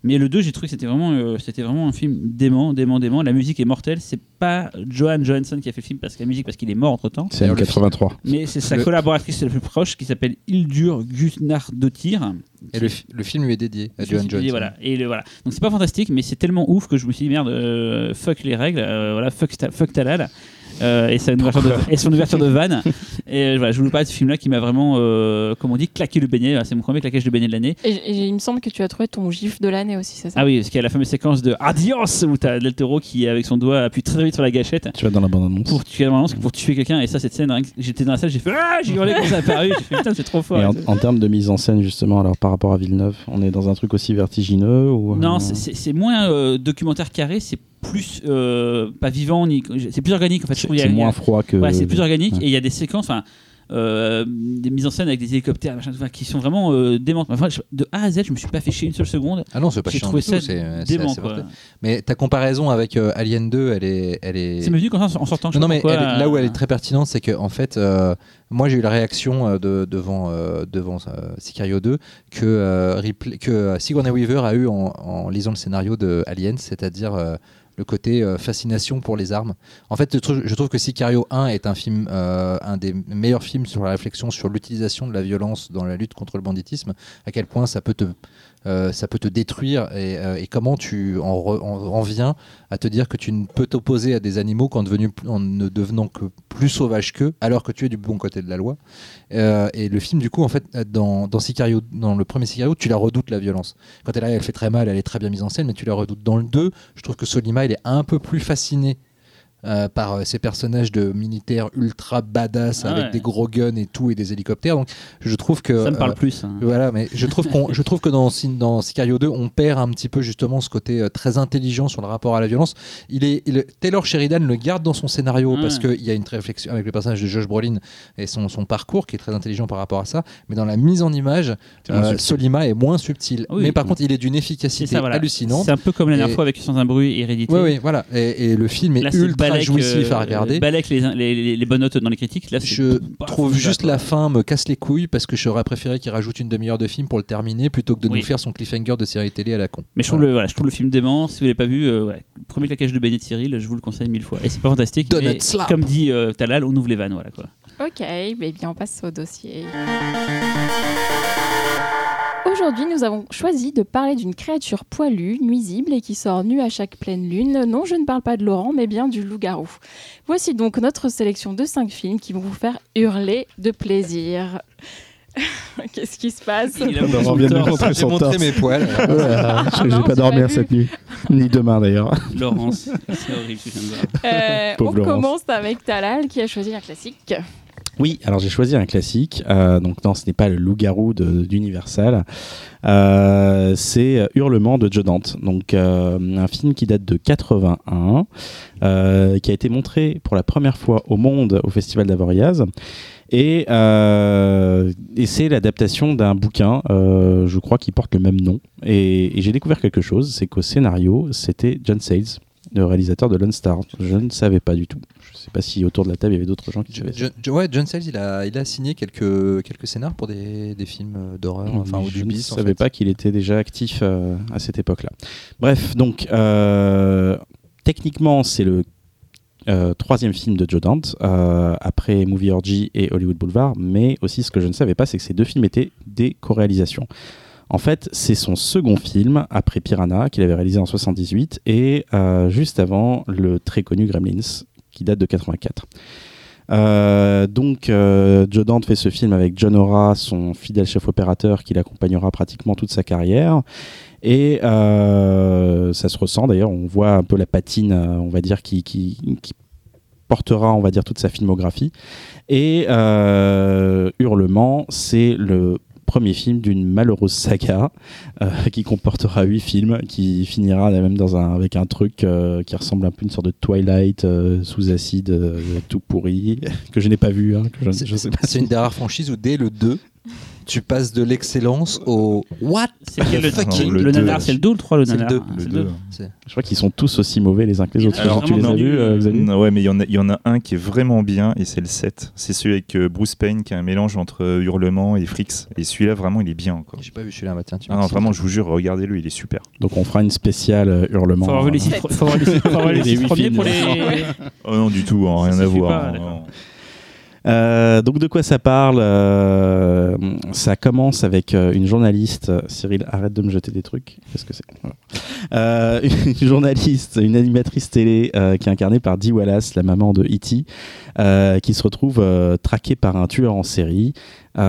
Mais le 2, j'ai trouvé que c'était vraiment, euh, c'était vraiment un film dément, dément, dément. La musique est mortelle. C'est pas Johan Johansson qui a fait le film parce que la musique, parce qu'il est mort entre temps. C'est le M83. Mais c'est sa Le- collaboratrice la plus proche qui s'appelle Hildur Gunnardóttir. Et le, fi- le film lui est dédié à Johan Johansson. Voilà. Et le- voilà. Donc c'est pas fantastique, mais c'est tellement ouf que je me suis dit merde, euh, fuck les règles, euh, voilà, fuck, ta- fuck Talal. Euh, et, sa ouverture de, et son ouverture de vanne. Et euh, voilà, je voulais parler de ce film-là qui m'a vraiment, euh, comme on dit, claqué le beignet. C'est mon premier claquage de beignet de l'année. Et, et il me semble que tu as trouvé ton gif de l'année aussi, c'est ça? Ah oui, parce qu'il y a la fameuse séquence de Adios où t'as Del Toro qui, avec son doigt, appuie très vite sur la gâchette Tu vas dans la bande-annonce. pour pour tuer quelqu'un. Et ça, cette scène, j'étais dans la salle, j'ai fait Ah J'ai hurlé quand ça a apparu. J'ai fait Putain, c'est trop fort. Et en, en termes de mise en scène, justement, alors par rapport à Villeneuve, on est dans un truc aussi vertigineux ou, euh, Non, c'est- moins euh, documentaire carré, c'est plus euh, pas vivant, ni c'est plus organique en fait. C'est a- moins froid que. Ouais, c'est plus organique ouais. et il y a des séquences, enfin, euh, des mises en scène avec des hélicoptères, machin, qui sont vraiment euh, démentes. Enfin, de A à Z, je me suis pas fait chier une seule seconde. Ah non, c'est pas J'ai trouvé tout, ça c'est dément. quoi. Mais ta comparaison avec euh, Alien 2, elle est, elle est. C'est me dit quand en sortant. je Non, mais elle là où elle est très pertinente, c'est que en fait, moi j'ai eu la réaction de, devant, devant Sicario 2 que, Ripley- que Sigourney Weaver a eu en, en lisant le scénario de Alien, c'est-à-dire le côté euh, fascination pour les armes. En fait, je trouve, que Sicario 1 est un film, euh, un des meilleurs films sur la réflexion sur l'utilisation de la violence dans la lutte contre le banditisme, à quel point ça peut te, euh, ça peut te détruire et, euh, comment tu en, viens à te dire que tu ne peux t'opposer à des animaux qu'en en ne devenant que plus sauvage qu'eux, alors que tu es du bon côté de la loi. Euh, et le film, du coup, en fait, dans, dans, dans le premier Sicario, tu la redoutes la violence. Quand elle arrive, elle fait très mal, elle est très bien mise en scène, mais tu la redoutes. Dans le 2, je trouve que Solima, il est un peu plus fasciné. Euh, par euh, ces personnages de militaires ultra badass Ah avec ouais. des gros guns et tout et des hélicoptères donc je trouve que Ça me parle euh, plus. hein. voilà, mais je trouve, qu'on, je trouve que dans, dans Sicario 2, on perd un petit peu justement ce côté très intelligent sur le rapport à la violence. Il est, il- Taylor Sheridan le garde dans son scénario Ouais. parce qu'il y a une réflexion avec le personnage de Josh Brolin et son, son parcours qui est très intelligent par rapport à ça. Mais dans la mise en image. Solima est moins subtil. Oui. mais par contre, il est d'une efficacité ça, voilà. hallucinante. C'est un peu comme la dernière Et- fois avec Sans un bruit Hérédité. Oui, oui, voilà. Et, et le film est Là, c'est ultra jouissif à euh, regarder. Balek les, les, les- les bonnes notes dans les critiques. Là, Je trouve juste la fin me casse les couilles parce que j'aurais préféré qu'il rajoute une demi-heure de film pour le terminer plutôt que de Oui. nous faire son cliffhanger de série télé à la con. Mais je trouve, Voilà. le, voilà, je trouve le film dément. Si vous l'avez pas vu, euh, ouais, premier claquage de Benet Cyril, je vous le conseille mille fois. Et c'est pas fantastique. Mais comme dit euh, Talal, on ouvre les vannes. Voilà, quoi. Ok, eh bien on passe au dossier. Aujourd'hui, nous avons choisi de parler d'une créature poilue, nuisible et qui sort nue à chaque pleine lune. Non, je ne parle pas de Laurent, mais bien du loup-garou. Voici donc notre sélection de 5 films qui vont vous faire hurler de plaisir. Qu'est-ce qui se passe Il a J'ai montré mes poils. Ouais, je vais pas dormir cette nuit, ni demain d'ailleurs. Laurence, c'est horrible ce que je viens de voir. Euh, On Laurence. commence avec Talal qui a choisi un classique. Oui, alors j'ai choisi un classique. euh, donc non, ce n'est pas le loup-garou d'Universal. Euh, c'est Hurlement de Joe Dante. Donc euh, un film qui date de 81, euh, qui a été montré pour la première fois au monde au Festival d'Avoriaz. Et, c'est l'adaptation d'un bouquin, je crois, qui porte le même nom. Et, et j'ai découvert quelque chose, c'est qu'au scénario, c'était John Sayles. Le réalisateur de Lone Star. Je ne savais pas du tout. Je ne sais pas si autour de la table il y avait d'autres gens qui savaient. John, John- ouais, John Sayles, il a, il a signé quelques, quelques scénars pour des, des films euh, d'horreur, enfin, ou je du ne savais fait. pas qu'il était déjà actif euh, à cette époque-là. Bref, donc euh, techniquement c'est le euh, troisième film de Joe Dante euh, après Movie Orgy et Hollywood Boulevard, mais aussi ce que je ne savais pas, c'est que ces deux films étaient des co-réalisations. En fait, c'est son second film après Piranha qu'il avait réalisé en 78 et euh, juste avant le très connu Gremlins qui date de 84. Euh, donc, euh, Joe Dante fait ce film avec John Ora, son fidèle chef opérateur qui l'accompagnera pratiquement toute sa carrière. Et ça se ressent d'ailleurs, on voit un peu la patine, on va dire, qui, qui, portera, on va dire, toute sa filmographie. Et Hurlement, c'est le premier film d'une malheureuse saga euh, qui comportera huit films, qui finira même dans un, avec un truc euh, qui ressemble un peu à une sorte de Twilight euh, sous acide, tout pourri, que je n'ai pas vu. hein, C'est une des rares franchises où dès le 2, tu passes de l'excellence au What C'est lequel le, fucking- le, le nanar, c'est le 2 ou le 3 le C'est le nanar. Ah, Le c'est deux. C'est- Je crois qu'ils sont tous aussi mauvais les uns que les autres. a Genre, tu les as vus, euh, Xavier Mm, Ouais, mais il y, en a- il y en a un qui est vraiment bien et c'est le 7. C'est celui avec euh, Bruce Payne qui est un mélange entre euh, Hurlement et Frix. Et celui-là, vraiment, il est bien. Quoi. J'ai pas vu celui-là, tiens, tu Ah non, vraiment, je vous jure, regardez-le, il est super. Donc on fera une spéciale euh, hurlement. Faut avoir vu les six, Sept. faut avoir les six- faut avoir les Les six huit premiers films. pour les. Oh non, du tout, hein, rien à voir. pas, hein, d'accord. non. Euh, donc de quoi ça parle Euh, Ça commence avec euh, une journaliste. Cyril, arrête de me jeter des trucs. Qu'est-ce que c'est? Euh, Une journaliste, une animatrice télé euh, qui est incarnée par Dee Wallace, la maman de E.T., euh, qui se retrouve traquée par un tueur en série. C'est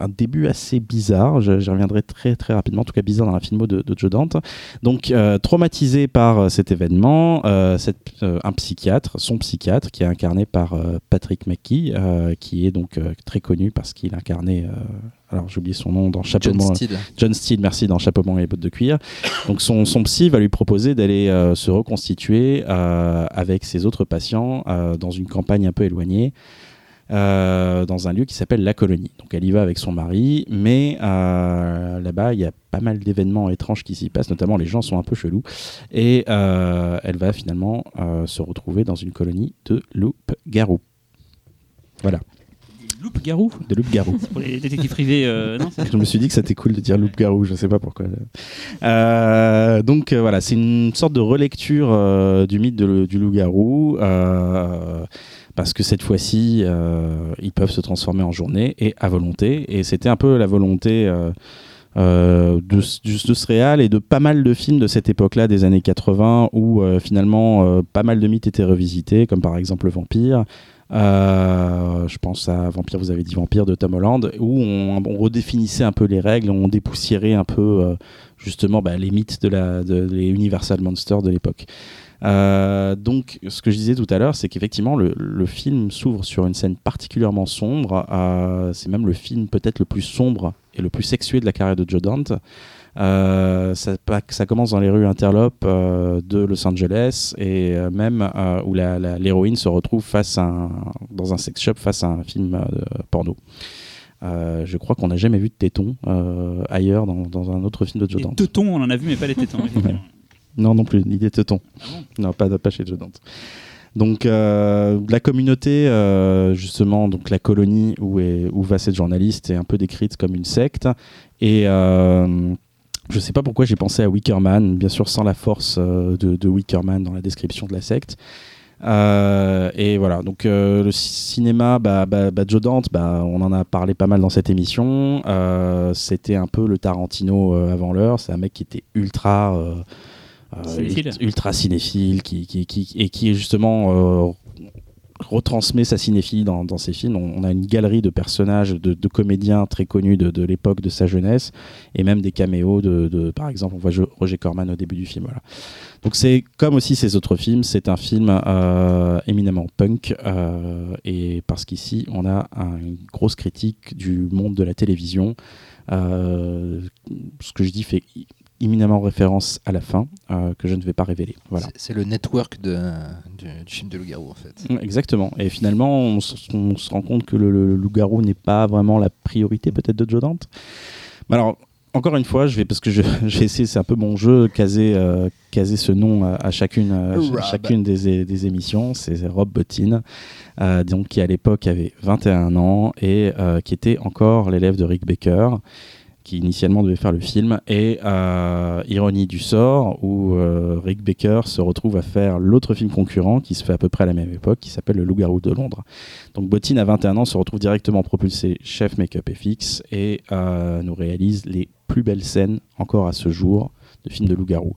un début assez bizarre. J'y reviendrai très très rapidement. En tout cas, bizarre dans la filmo de, Joe Dante. Donc, traumatisé par cet événement, un psychiatre, son psychiatre, qui est incarné par Patrick McKee, qui est donc très connu parce qu'il incarnait. Alors, j'ai oublié son nom dans Chapeau John. John Steele, merci, dans Chapeau blanc et bottes de cuir. Donc son, son psy va lui proposer d'aller euh, se reconstituer euh, avec ses autres patients euh, dans une campagne un peu éloignée. dans un lieu qui s'appelle La Colonie. Donc elle y va avec son mari, mais là-bas il y a pas mal d'événements étranges qui s'y passent, notamment les gens sont un peu chelous, et elle va finalement se retrouver dans une colonie de loups-garous. Voilà, Loup garou de loups-garous. pour les détectives privés. euh, non, Je me suis dit que c'était cool de dire loup-garou, je sais pas pourquoi. Euh, donc euh, voilà, c'est une sorte de relecture du mythe de- du loup-garou, parce que cette fois-ci, ils peuvent se transformer en journée et à volonté. Et c'était un peu la volonté euh, de, ce- de ce réal et de pas mal de films de cette époque-là, des années 80, où euh, finalement euh, pas mal de mythes étaient revisités, comme par exemple le vampire. Euh, je pense à Vampire, vous avez dit Vampire de Tom Holland, où on, redéfinissait un peu les règles, on dépoussiérait un peu euh, justement bah, les mythes de, les Universal Monsters de l'époque. Euh, donc, ce que je disais tout à l'heure, c'est qu'effectivement, le, film s'ouvre sur une scène particulièrement sombre. C'est même le film peut-être le plus sombre et le plus sexué de la carrière de Joe Dante. Euh, ça, commence dans les rues interlopes euh, de Los Angeles et euh, même où l'héroïne se retrouve face à un- dans un sex shop face à un film porno. Euh, je crois qu'on n'a jamais vu de téton euh, ailleurs dans, dans un autre film de Joe Dante. teutons, on en a vu, mais pas les tétons. Non, non plus, ni des tétons. Ah non, pas, pas chez Joe Dante. Donc euh, la communauté, justement, donc la colonie où, est, où va cette journaliste est un peu décrite comme une secte. Et je sais pas pourquoi j'ai pensé à Wickerman, bien sûr sans la force euh, de, de Wickerman dans la description de la secte. Euh, et voilà, donc euh, le ci- cinéma, bah, bah, bah, Joe Dante, bah, on en a parlé pas mal dans cette émission. Euh, C'était un peu le Tarantino avant l'heure. C'est un mec qui était ultra, Cinéphile. ult- ultra cinéphile, qui, qui, qui- et qui est justement retransmet sa cinéphilie dans, ses films. On, a une galerie de personnages, de, comédiens très connus de, l'époque de sa jeunesse, et même des caméos de, par exemple, on voit Roger Corman au début du film. Donc c'est comme aussi ses autres films, c'est un film euh, éminemment punk, euh, et parce qu'ici on a un- une grosse critique du monde de la télévision. Euh, ce que je dis fait éminemment référence à la fin, euh, que je ne vais pas révéler. Voilà. C'est- le network de, du, du film de loup-garou en fait. Mm, Exactement. Et finalement, on, se rend compte que le, le loup-garou n'est pas vraiment la priorité peut-être de Joe Dante. Mais alors, encore une fois, je vais parce que je, vais essayer, c'est un peu mon jeu, caser, euh, caser ce nom à, à chacune, Rob. chacune des, des émissions. C'est Rob Bottin, euh, donc qui à l'époque avait 21 ans et euh, qui était encore l'élève de Rick Baker, qui initialement devait faire le film. Et euh, ironie du sort, où euh, Rick Baker se retrouve à faire l'autre film concurrent qui se fait à peu près à la même époque, qui s'appelle Le Loup-garou de Londres. Donc Bottin, à 21 ans, se retrouve directement propulsé chef make-up FX et euh, nous réalise les plus belles scènes encore à ce jour de films de loup-garou.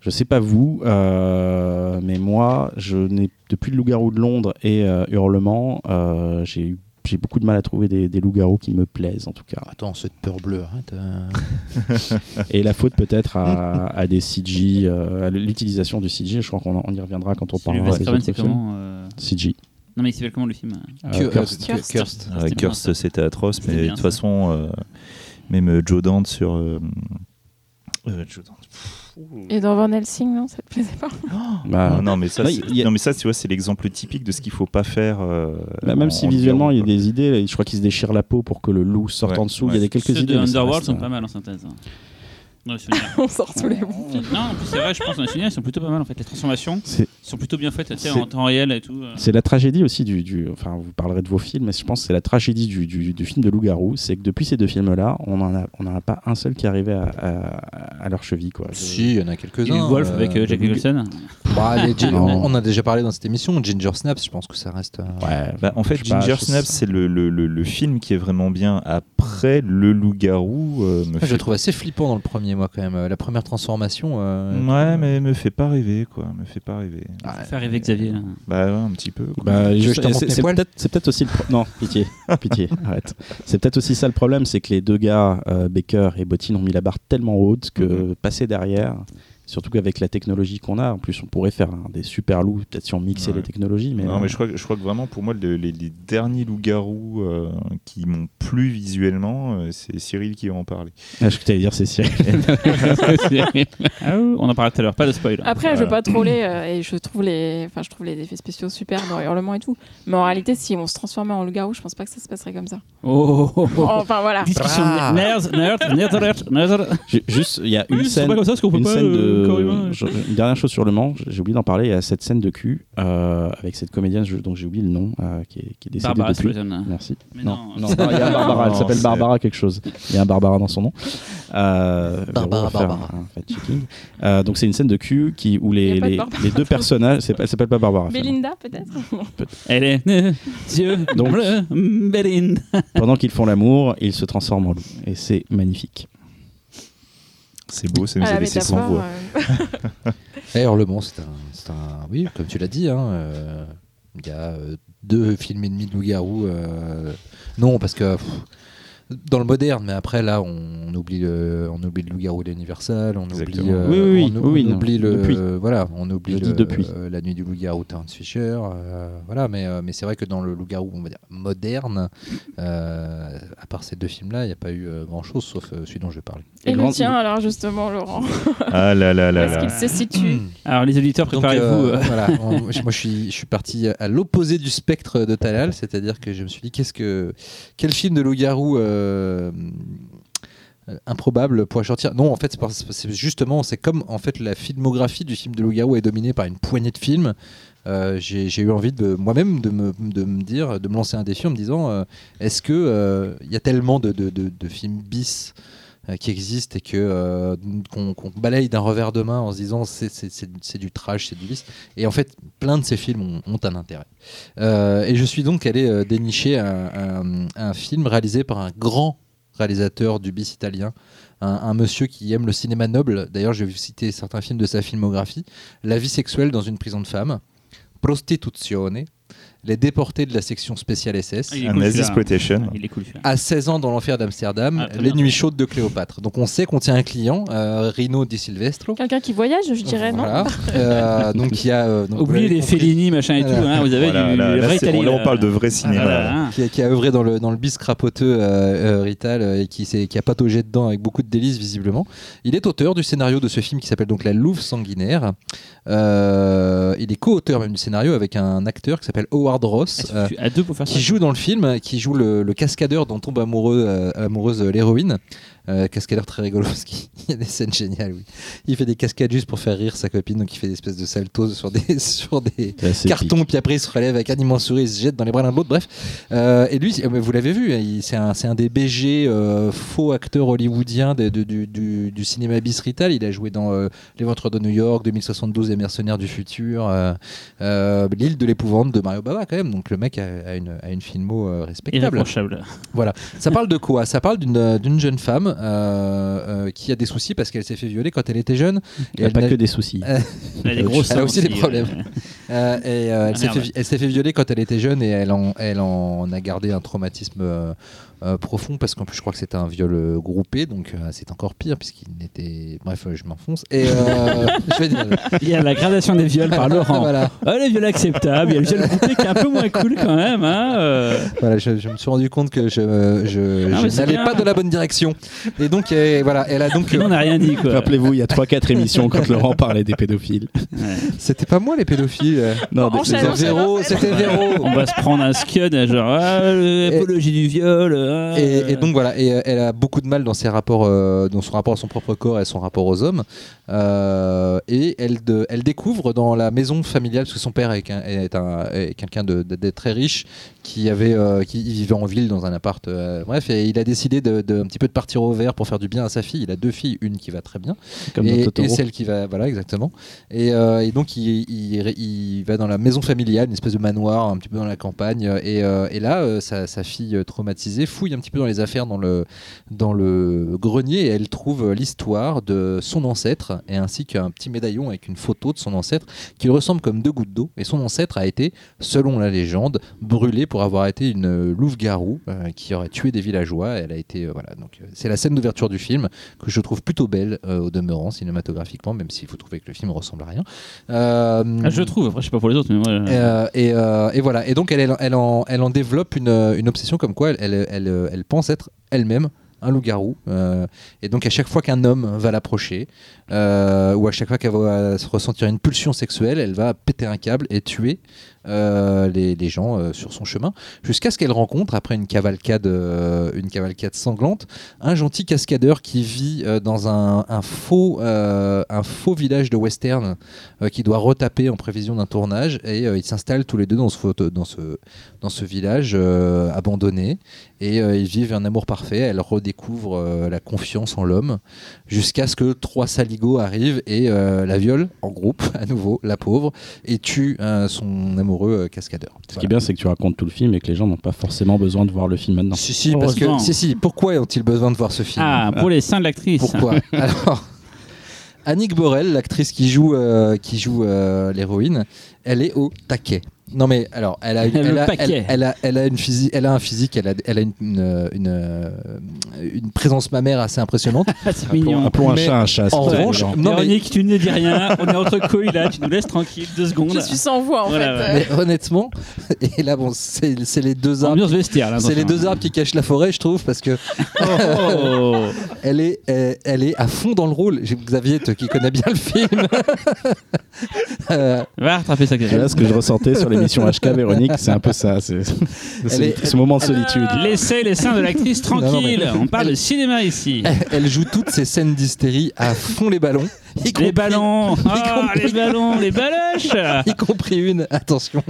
Je sais pas vous, mais moi, je n'ai depuis le loup-garou de Londres et Hurlement, j'ai eu j'ai beaucoup de mal à trouver des, des loups-garous qui me plaisent en tout cas. Attends, cette peur bleue, arrête. euh. Et la faute peut-être à, à des CG, euh, à l'utilisation du CG. Je crois qu'on on y reviendra quand on parlera des autres comment euh, CG. Non, mais il s'appelle comment le film Euh, Cursed. euh, Cursed. Cursed. Ah, c'était atroce, mais de toute façon, euh, même Joe Dante sur. euh, euh, Joe Et dans Van Helsing, non, ça te plaisait pas Bah, non, mais ça, Là, c'est- il y a- non, mais ça, tu vois, c'est l'exemple typique de ce qu'il faut pas faire. euh, Bah, même en- si en visuellement il y a des idées, je crois qu'il se déchire la peau pour que le loup sorte Ouais, en dessous. Il y a ouais. des quelques Ceux idées. de Underworld sont euh, pas mal en synthèse. hein. Dans. On sort tous les bons films. non, en plus, c'est vrai, je pense dans les souvenirs, ils sont plutôt pas mal en fait. Les transformations C'est sont plutôt bien faites, tu sais, C'est- en temps réel et tout. euh. c'est la tragédie aussi du, du- Enfin, vous parlerez de vos films, mais je pense que c'est la tragédie du, du- du film de loup-garou. C'est que depuis ces deux films-là, on n'en a, on en a pas un seul qui arrivait à, à- à leur cheville. Quoi. Je- Si, il y en a Et quelques-uns. Wolf euh, avec euh, Jack Nicholson. Bah, les Gin- Non. on on a déjà parlé dans cette émission. Ginger Snaps, je pense que ça reste. euh, Ouais, Bah, en fait, Je sais pas, Ginger je- Snaps, c'est le, le- le- le film qui est vraiment bien. Après, Le Loup-garou euh, me Je fait le trouve assez flippant dans le premier, moi, quand même. Euh, La première transformation. euh, Ouais, mais me fait pas rêver, quoi. Me fait pas rêver. Ah, Faire rêver Xavier. là. Bah ouais, un petit peu. Bah, c'est peut-être aussi le pro- non pitié pitié arrête c'est peut-être aussi ça le problème c'est que les deux gars euh, Baker et Bottin ont mis la barre tellement haute que Mhm. passer derrière surtout qu'avec la technologie qu'on a en plus on pourrait faire hein, des super loups peut-être si on mixait Ouais. les technologies mais, non, euh, mais je crois, que- je crois que vraiment, pour moi, le- les, les derniers loups-garous euh, qui m'ont plu visuellement, euh, c'est Cyril qui va en parler. ah, je t'allais dire c'est Cyril Ah, on en parlait tout à l'heure, pas de spoil. Après, je Voilà. veux pas troller euh, et je trouve les, enfin, je trouve les effets spéciaux super dans Hurlement et tout. Mais en réalité, si on se transformait en loup-garou, je pense pas que ça se passerait comme ça. Oh, oh, oh. Enfin voilà. Discussion Ah. nerds, nerds, nerds, nerds, nerds. Ju- juste il y a une Oui, c'est scène pas comme ça, parce qu'on peut une pas, scène euh, de corps humain. je- une dernière chose sur le Mans j'ai oublié d'en parler il y a cette scène de cul euh, avec cette comédienne je- dont j'ai oublié le nom euh, qui, est, qui est décédée Barbara depuis Streisand. Merci. Mais non, non. non, il y a un Barbara, elle s'appelle Barbara quelque chose. Il y a un Barbara dans son nom. Euh, Barbara, Barbara. un. Euh, donc c'est une scène de cul qui, où les, de les, deux personnages, elle s'appelle pas Barbara. Belinda peut-être. Elle est Dieu Donc-. Pendant qu'ils font l'amour, ils se transforment en loup. Et c'est magnifique. C'est beau, ça nous a la laissé sans voix. euh, Et Hurlement, c'est un, c'est un- Oui, comme tu l'as dit, hein, euh, il y a euh, deux films et demi de loup-garou. euh, Non, parce que. pff, dans le moderne, mais après là, on, on oublie le, on oublie le loup-garou de l'Universal, on oublie, euh, Oui, oui, oui, on, oui, on non, oublie le, depuis. voilà, on oublie le- depuis. euh, la nuit du loup-garou, Terence Fisher, euh, voilà, mais, euh, mais c'est vrai que dans le loup-garou, on va dire moderne, euh, à part ces deux films-là, il n'y a pas eu grand-chose, sauf euh, celui dont je vais parler. Et Et le grand- tien alors justement, Laurent. Ah là là Où là est-ce qu'il se situe Alors les auditeurs, préparez-vous. voilà, on- moi je suis, je suis parti à l'opposé du spectre de Talal, c'est-à-dire que je me suis dit qu'est-ce que quel film de loup-garou improbable pourrait sortir Non, en fait, c'est justement c'est comme en fait la filmographie du film de loup-garou est dominée par une poignée de films. euh, j'ai eu envie de moi-même de me, dire, de me lancer un défi en me disant euh, est-ce que euh, il y a tellement de, films bis euh, qui existent et que euh, qu'on balaye d'un revers de main en se disant c'est- du trash, c'est du lisse. Et en fait, plein de ces films ont, un intérêt. Euh, et je suis donc allé euh, dénicher un, film réalisé par un grand réalisateur du bis italien, un, monsieur qui aime le cinéma noble. D'ailleurs, je vais vous citer certains films de sa filmographie La vie sexuelle dans une prison de femmes, Prostituzione, Les déportés de la section spéciale SS. Ah, cool, exploitation. Il est cool. À 16 ans dans l'enfer d'Amsterdam, Ah, les bien. nuits chaudes de Cléopâtre. Donc on sait qu'on tient un client, euh, Rino Di Silvestro. Quelqu'un qui voyage, je dirais non. Voilà. Euh, donc il y a euh, donc, Oubliez les Fellini, machin et tout. Voilà. hein, vous avez Voilà, du, là, du là, vrai là, on parle de euh, vrai ah, cinéma. qui a, qui a œuvré dans le, dans le bis crapoteux euh, euh, Rital euh, et qui, a pataugé dedans avec beaucoup de délices visiblement. Il est auteur du scénario de ce film qui s'appelle donc La Louve sanguinaire. Euh, il est co-auteur même du scénario avec un acteur qui s'appelle Howard Ross. Ah, euh, tu- À deux pour faire ça. qui joue dans le film, qui joue le, le cascadeur dont tombe amoureux, amoureuse euh, l'héroïne. Euh, cascadeur très rigolo parce qu'il y a des scènes géniales. Oui. Il fait des cascades juste pour faire rire sa copine, donc il fait des espèces de saltos sur des, sur des assez cartons, puis après il se relève avec un immense sourire, il se jette dans les bras l'un de l'autre. Bref, Euh, et lui, vous l'avez vu, il- c'est un, un des BG euh, faux acteurs hollywoodiens de- de- du, du- du cinéma bis rital. Il a joué dans euh, Les Ventres de New York, 2072, Les Mercenaires du futur, L'île de l'épouvante de Mario Bava quand même. Donc le mec a, a une, a une filmo respectable. Irréprochable. Ça parle de quoi? Ça parle d'une jeune femme euh, euh, qui a des soucis parce qu'elle s'est fait violer quand elle était jeune. Il n'y a elle pas n'a- que des soucis. Elle a des gros Elle a seins aussi des problèmes. euh, Euh, et euh, elle Ah, s'est fait, violer quand elle était jeune et elle en, elle en a gardé un traumatisme euh, profond parce qu'en plus je crois que c'était un viol euh, groupé donc euh, c'est encore pire puisqu'il était bref je m'enfonce et euh, je vais dire Il y a la gradation des viols par Laurent. voilà, Ah, les viols acceptables, il y a le viol groupé qui est un peu moins cool quand même. Hein euh. voilà je, je me suis rendu compte que je, je, n'allais pas dans la bonne direction et donc voilà elle a donc on n'a rien dit quoi. Rappelez-vous, il y a 3-4 émissions quand Laurent parlait des pédophiles. Ouais. c'était pas moi les pédophiles Non, enchaîne. Véro c'était Véro On va se prendre un scud, genre ah, l'apologie du viol. Et, donc voilà, euh, elle a beaucoup de mal dans ses rapports, euh, dans son rapport à son propre corps et son rapport aux hommes. Euh, et elle, de- elle découvre dans la maison familiale, parce que son père est, qu'un- est un- est quelqu'un de, de- de très riche, qui avait, euh, qui vivait en ville dans un appart. euh, bref, et il a décidé de, de- un petit peu de partir au vert pour faire du bien à sa fille. Il a deux filles, une qui va très bien comme et, celle qui va voilà exactement et, et donc il, il- il va dans la maison familiale une espèce de manoir un petit peu dans la campagne et, et là sa, sa fille traumatisée fouille un petit peu dans les affaires dans le dans le grenier et elle trouve l'histoire de son ancêtre et ainsi qu'un petit médaillon avec une photo de son ancêtre qui lui ressemble comme deux gouttes d'eau et son ancêtre a été selon la légende brûlé pour avoir été une louve-garou euh, qui aurait tué des villageois elle a été euh, voilà donc euh, c'est la scène d'ouverture du film que je trouve plutôt belle au demeurant cinématographiquement, même s'il faut trouver que le film ressemble à rien. Ah, je trouve, après je sais pas pour les autres, mais moi. et, et voilà. Et donc elle, elle, elle en, elle en développe une, une obsession comme quoi elle, elle, elle, elle pense être elle-même un loup-garou. Euh, et donc à chaque fois qu'un homme va l'approcher, euh, ou à chaque fois qu'elle va se ressentir une pulsion sexuelle, elle va péter un câble et tuer les, les gens euh, sur son chemin, jusqu'à ce qu'elle rencontre, après une cavalcade, euh, une cavalcade sanglante, un gentil cascadeur qui vit euh, dans un, faux, euh, un faux village de western euh, qui doit retaper en prévision d'un tournage et euh, ils s'installent tous les deux dans ce, dans ce, dans ce village euh, abandonné et euh, ils vivent un amour parfait. Elle redécouvre euh, la confiance en l'homme jusqu'à ce que trois saligots arrivent et euh, la violent en groupe à nouveau, la pauvre, et tue euh, son amoureux euh, cascadeur. Ce qui est bien, c'est que tu racontes tout le film et que les gens n'ont pas forcément besoin de voir le film maintenant. Si, si, parce que, si, si, pourquoi ont-ils besoin de voir ce film Ah, pour les seins de l'actrice. Pourquoi Alors, Annick Borel, l'actrice qui joue, euh, qui joue euh, l'héroïne, elle est au taquet. Non mais alors, elle a, une, Le elle a, paquet. elle, elle a, elle a une physique, elle a un physique, elle a, elle a une, une, une, euh, une présence mammaire assez impressionnante. C'est Appelons, mignon. appelons un chat un chat. en revanche, non, mais- Véronique, tu ne dis rien, on est entre couilles là, tu nous laisses tranquille deux secondes. Je suis sans voix en Voilà, fait. ouais. Mais honnêtement, et là bon, c'est c'est les deux arbres, Ambiance vestiaire là. c'est les deux arbres qui cachent la forêt, je trouve, parce que Oh, oh, oh. elle est, elle, elle est à fond dans le rôle. J'ai Xavier, toi qui connais bien le film. Euh, Va rattraper ça. Là, ce que je ressentais sur l'émission HK Véronique, c'est un peu ça. C'est c'est est- ce moment de solitude. Laissez les seins de l'actrice tranquille. On parle de cinéma ici. elle, joue toutes ces scènes d'hystérie à fond les ballons. Les ballons, Ah, les ballons, les baloches. y compris une, attention,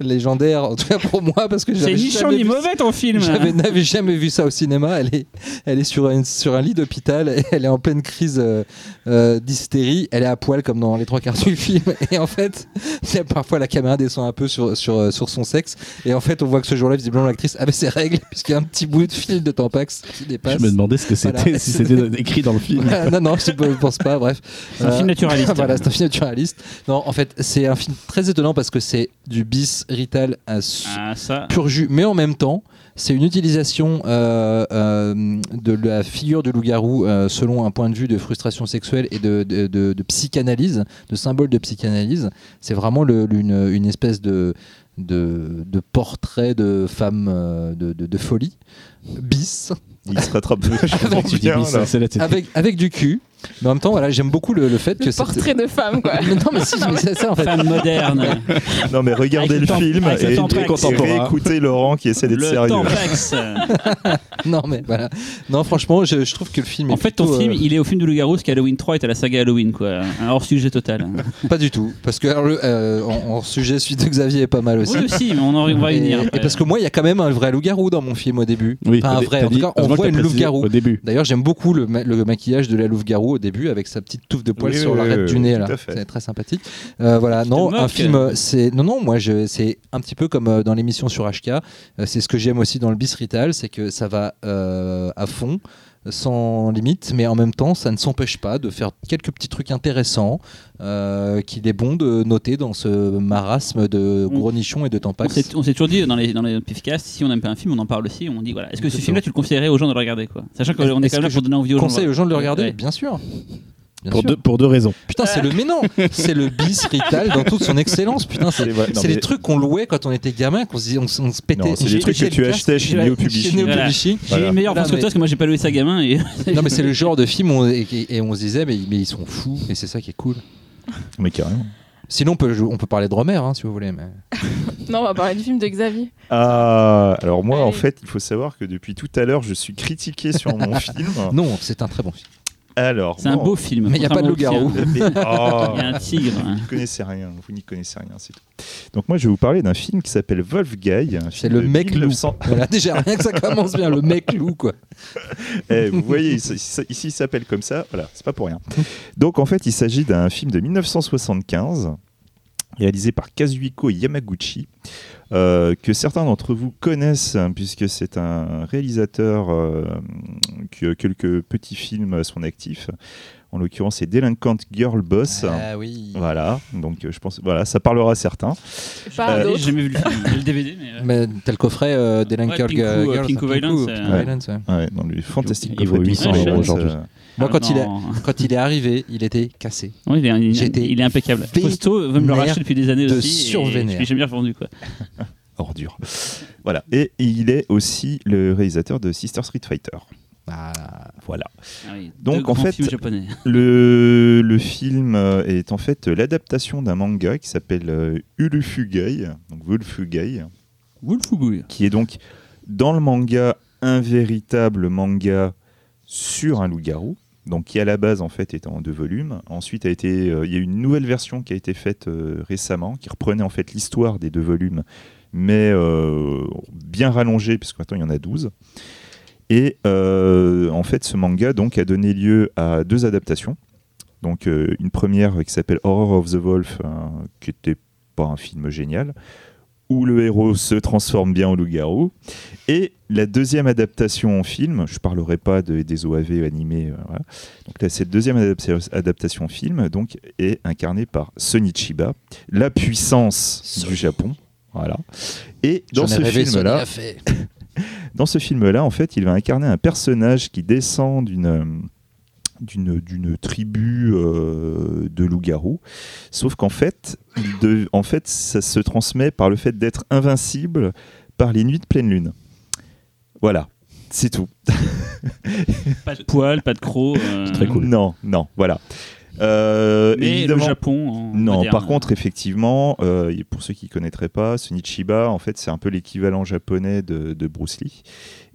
légendaire, en tout cas pour moi, parce que C'est j'avais jamais ni mauvais ton film. J'avais n'avais jamais vu ça au cinéma. Elle est, elle est sur, un, sur un lit d'hôpital. Elle est en pleine crise euh, euh, d'hystérie. Elle est à poil comme dans les trois quarts du film. Et en fait, parfois la caméra descend un peu sur, sur, euh, sur son sexe. Et en fait, on voit que ce jour-là, visiblement, l'actrice avait ses règles puisqu'il y a un petit bout de fil de Tampax qui dépasse. Je me demandais ce que c'était, Voilà. si c'était écrit dans le film. Voilà, non, non, je ne pense pas. Bref. C'est un film naturaliste. voilà, c'est un film naturaliste. Non, en fait, c'est un film très étonnant parce que c'est du bis rital à su- Ah ça. pur jus, mais en même temps, c'est une utilisation euh, euh, de la figure du loup-garou euh, selon un point de vue de frustration sexuelle et de, de- de- de psychanalyse, de symbole de psychanalyse. C'est vraiment le- une, une espèce de, de, de portrait de femme de, de- de folie, bis, Il se rattrape bien, avec, avec du cul. Mais en même temps, voilà, j'aime beaucoup le, le fait que Le cette- portrait de femme, quoi. Mais non, mais si, mais c'est ça en fait. Femme moderne. Non, mais regardez Avec le le film et, et contemporain. écoutez Laurent qui essaie d'être sérieux. Non, mais voilà. Non, franchement, je, je trouve que le film. En est fait, ton film, euh, il est au film de Loup-Garou, ce qu'Halloween 3 est à la saga Halloween, quoi. Un hors-sujet total. Pas du tout. Parce que alors, le- euh, en, en sujet, celui de Xavier est pas mal aussi. Oui, aussi, mais on, en, on va y Et, venir. et parce que moi, il y a quand même un vrai loup-garou dans mon film au début. Oui, Enfin, un vrai. En tout cas, on voit que une loup-garou. Au début. D'ailleurs, j'aime beaucoup le, ma- le maquillage de la louve-garou au début avec sa petite touffe de poils Oui, sur oui, l'arête oui, du nez. là. C'est très sympathique. Euh, voilà, non, un film, c'est non, non, moi, je, c'est un petit peu comme euh, dans l'émission sur HK. Euh, c'est ce que j'aime aussi dans le bis Rital, c'est que ça va à fond sans limite, mais en même temps, ça ne s'empêche pas de faire quelques petits trucs intéressants euh, qu'il est bon de noter dans ce marasme de On- gros nichons et de s'est on s'est toujours dit dans les, dans les pifcasts, si on n'aime pas un film, on en parle aussi. On dit voilà, est-ce que ce film-là, tu le conseillerais aux gens de le regarder quoi? Sachant qu'on est quand Est-ce même là pour donner envie aux gens. Conseil aux gens de le regarder, Ouais. bien sûr. Bien Pour sûr. deux, pour deux raisons. Putain, c'est le mais non, c'est le bis Rital dans toute son excellence. Putain, c'est mais- les trucs qu'on louait quand on était gamin, qu'on se, on, se- on se pétait. C'est des trucs que tu achetais chez Neo Publishing. Voilà. J'ai une meilleure Là, France que mais- toi parce que moi j'ai pas loué ça gamin. Et... Non, mais c'est le genre de film où on- et, et on se disait, mais, mais ils sont fous, et c'est ça qui est cool. Mais carrément. Sinon, on peut, on peut parler de Romer, hein, si vous voulez. Mais... Non, on va parler du film de Xavier. Ah, alors moi, en fait, il faut savoir que depuis tout à l'heure, je suis critiqué sur mon film. Non, c'est un très bon film. Alors, C'est un beau film. Mais il y a pas de loup-garou. oh, Il y a un tigre. hein. Vous n'y connaissez rien, vous n'y connaissez rien, c'est tout. Donc moi, je vais vous parler d'un film qui s'appelle Wolfgang. C'est le mec loup. 1900 Voilà, déjà, rien que ça commence bien, le mec loup, quoi. Eh, vous voyez, ici, ici, il s'appelle comme ça. Voilà, c'est pas pour rien. Donc en fait, il s'agit d'un film de 1975 réalisé par Kazuhiko Yamaguchi, euh, que certains d'entre vous connaissent hein, puisque c'est un réalisateur euh, qui a quelques petits films à son actif. En l'occurrence, c'est Delinquent Girl Boss. Ah oui. Voilà, donc je pense, voilà, ça parlera à certains. Pas Euh, J'ai jamais vu le film. Le DVD, mais. euh, Mais tel coffret euh, des Ouais, Girl Pinku, Violence, ouais. Ouais, dans le fantastique Il vaut coffret 800 Pink euros Violence, aujourd'hui. Moi, ah, quand il, est, non. quand il est arrivé, il était cassé. Oui, il, est, il, J'ai été il est impeccable. Posto veut me le racheter depuis des années de aussi. et survénère. Je l'ai jamais revendu quoi. ordure. Voilà. Et il est aussi le réalisateur de Sister Street Fighter. Voilà. Voilà. Ah oui, Donc, en fait. Le, le film euh, est en fait l'adaptation d'un manga qui s'appelle euh, Ulufugai, donc Wolfugai, Wolfugui. qui est donc dans le manga un véritable manga sur un loup-garou. Donc qui à la base en fait était en deux volumes. Ensuite a été, euh, il y a une nouvelle version qui a été faite euh, récemment, qui reprenait en fait l'histoire des deux volumes, mais euh, bien rallongée puisque maintenant il y en a 12. Et en fait ce manga donc a donné lieu à deux adaptations. Donc une première qui s'appelle Horror of the Wolf, hein, qui n'était pas un film génial, où le héros se transforme bien en loup-garou. Et la deuxième adaptation en film, je ne parlerai pas de- des OAV animés, euh, voilà. donc là, cette deuxième adapta- adaptation en film donc, est incarnée par Sonichiba, la puissance Sony. du Japon. Voilà. Et dans ce film-là, dans ce film-là, en fait, il va incarner un personnage qui descend d'une euh, d'une d'une tribu euh, de loups-garous. Sauf qu'en fait, de- en fait, ça se transmet par le fait d'être invincible par les nuits de pleine lune. Voilà, c'est tout. Pas de poils, pas de crocs. euh, très cool. Non, non, voilà. Euh, Mais le évidemment- Japon. en non, moderne. par contre, effectivement, euh, pour ceux qui ne connaîtraient pas, Sonichiba, en fait, c'est un peu l'équivalent japonais de, de Bruce Lee,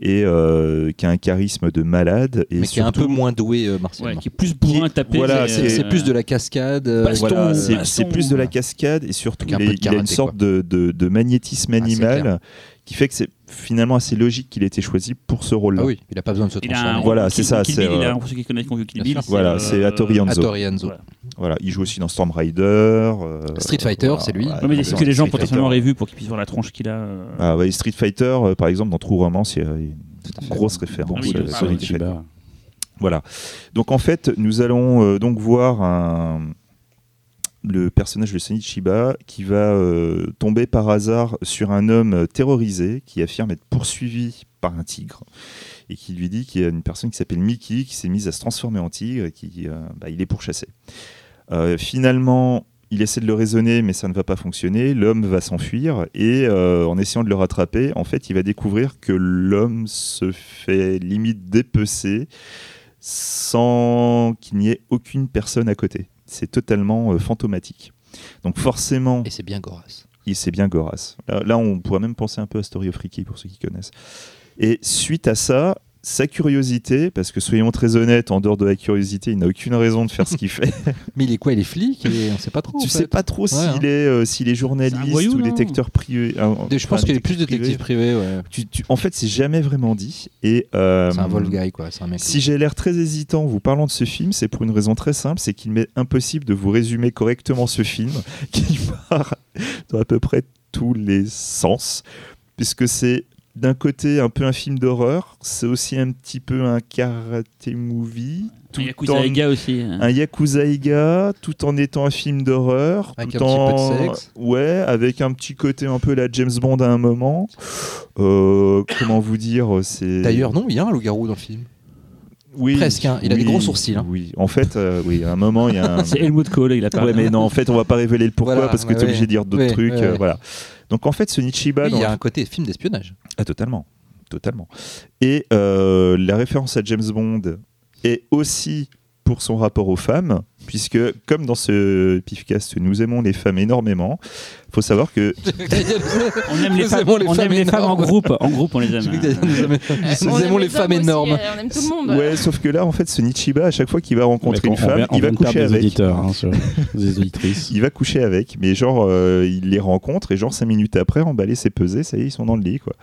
et euh, qui a un charisme de malade. Et Mais qui est un peu moins doué euh, Ouais, martialement. qui est plus bourrin à taper. voilà, mais, C'est euh, plus de la cascade. euh, baston, Voilà, Baston, c'est plus de la cascade et surtout il, il a une sorte de, de- de magnétisme Ah, animal qui fait que c'est finalement assez logique qu'il ait été choisi pour ce rôle-là. Ah oui, il a pas besoin de se Il a un, transformer. Voilà, c'est ça, c'est, Bill, il a, euh, pour ceux qui connaissent Kill Bill. Voilà, c'est Hattori Hanzo. Voilà. Voilà, il joue aussi dans Storm Rider. euh, Street Fighter, voilà, c'est lui. Ouais, mais c'est que les gens Street potentiellement Fighter. auraient vu pour qu'ils puissent voir la tronche qu'il a. euh. Ah ouais, Street Fighter, euh, par exemple, dans True Romance, il y a une grosse référence. Ah oui, euh. Voilà. Donc en fait, nous allons euh, donc voir un- le personnage de Sonichiba qui va euh, tomber par hasard sur un homme euh, terrorisé qui affirme être poursuivi par un tigre et qui lui dit qu'il y a une personne qui s'appelle Mickey qui s'est mise à se transformer en tigre et qui euh, bah, est pourchassé. Finalement, il essaie de le raisonner, mais ça ne va pas fonctionner. L'homme va s'enfuir et en essayant de le rattraper, en fait, il va découvrir que l'homme se fait limite dépecer sans qu'il n'y ait aucune personne à côté. C'est totalement euh, fantomatique. Donc forcément, Et c'est bien Goras. il c'est bien Goras. Là, là, on pourrait même penser un peu à Story of Ricky pour ceux qui connaissent. Et suite à ça, sa curiosité, parce que soyons très honnêtes, en dehors de la curiosité, il n'a aucune raison de faire ce qu'il fait. Mais il est quoi Il est flic? Et On sait pas trop. tu fait. sais pas trop Ouais, hein. est, euh, s'il est journaliste C'est un voyou, ou détecteur privé. euh, Je enfin, pense qu'il est plus détective privé. ouais. Tu- tu- en fait, c'est jamais vraiment dit. Et euh, C'est un guy, quoi. C'est un mec. Si j'ai l'air très hésitant en vous parlant de ce film, c'est pour une raison très simple, c'est qu'il m'est impossible de vous résumer correctement ce film, qui part dans à peu près tous les sens, puisque c'est d'un côté un peu un film d'horreur, c'est aussi un petit peu un karaté movie, tout Un Yakuza en- Eiga aussi. hein. un Yakuza Eiga, tout en étant un film d'horreur, Avec tout un petit peu de en- sexe. ouais, avec un petit côté un peu la James Bond à un moment. Euh, comment vous dire, c'est D'ailleurs, non, il y a un loup-garou dans le film. oui, presque, hein. Il a des gros sourcils, hein. Oui, en fait, euh, oui, à un moment il y a un. C'est Helmut Kohl, il a parlé. Ouais, mais non, en fait, on va pas révéler le pourquoi Voilà, parce que ouais, tu es obligé de dire d'autres Ouais, trucs. ouais, euh, voilà. Donc en fait, ce Nichiba, Oui, il y a un côté film d'espionnage. ah, totalement, totalement. Et euh, la référence à James Bond est aussi pour son rapport aux femmes, puisque comme dans ce pifcast, nous aimons les femmes énormément. Faut savoir que On aime les Nous femmes, aimons les on femmes aime les femmes en groupe. En groupe, on les aime. Nous aimons- aimons les femmes énormes. euh, on aime tout le monde. ouais, sauf que là, en fait, ce Nichiba, à chaque fois qu'il va rencontrer une on femme, on il va coucher des avec. auditeurs, hein, sur- des auditrices. Il va coucher avec, mais genre, euh, il les rencontre et genre cinq minutes après, emballer ses pesées, ça y est, ils sont dans le lit, quoi.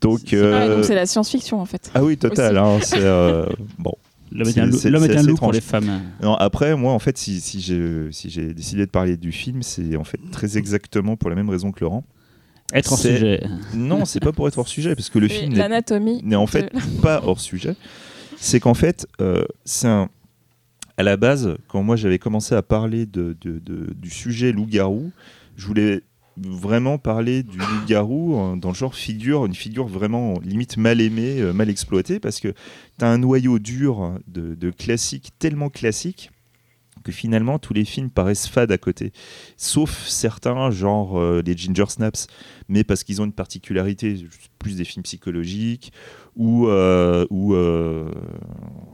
Donc, C'est- euh, Ah, donc c'est la science-fiction en fait. Ah oui, total. hein, c'est euh, bon. L'homme est est un loup pour les femmes. Non, après, moi, en fait, si, si j'ai si décidé de parler du film, c'est en fait très exactement pour la même raison que Laurent. Être hors sujet. Non, c'est pas pour être hors sujet, parce que le film n'est en de- fait pas hors sujet. C'est qu'en fait, euh, c'est un. À la base, quand moi j'avais commencé à parler de, de- de- du sujet loup-garou, je voulais vraiment parler du loup-garou euh, dans le genre figure, une figure vraiment limite mal aimée, euh, mal exploitée, parce que tu as un noyau dur de, de classiques tellement classiques que finalement tous les films paraissent fades à côté. Sauf certains, genre euh, les Ginger Snaps, mais parce qu'ils ont une particularité, plus des films psychologiques, ou, euh, ou euh,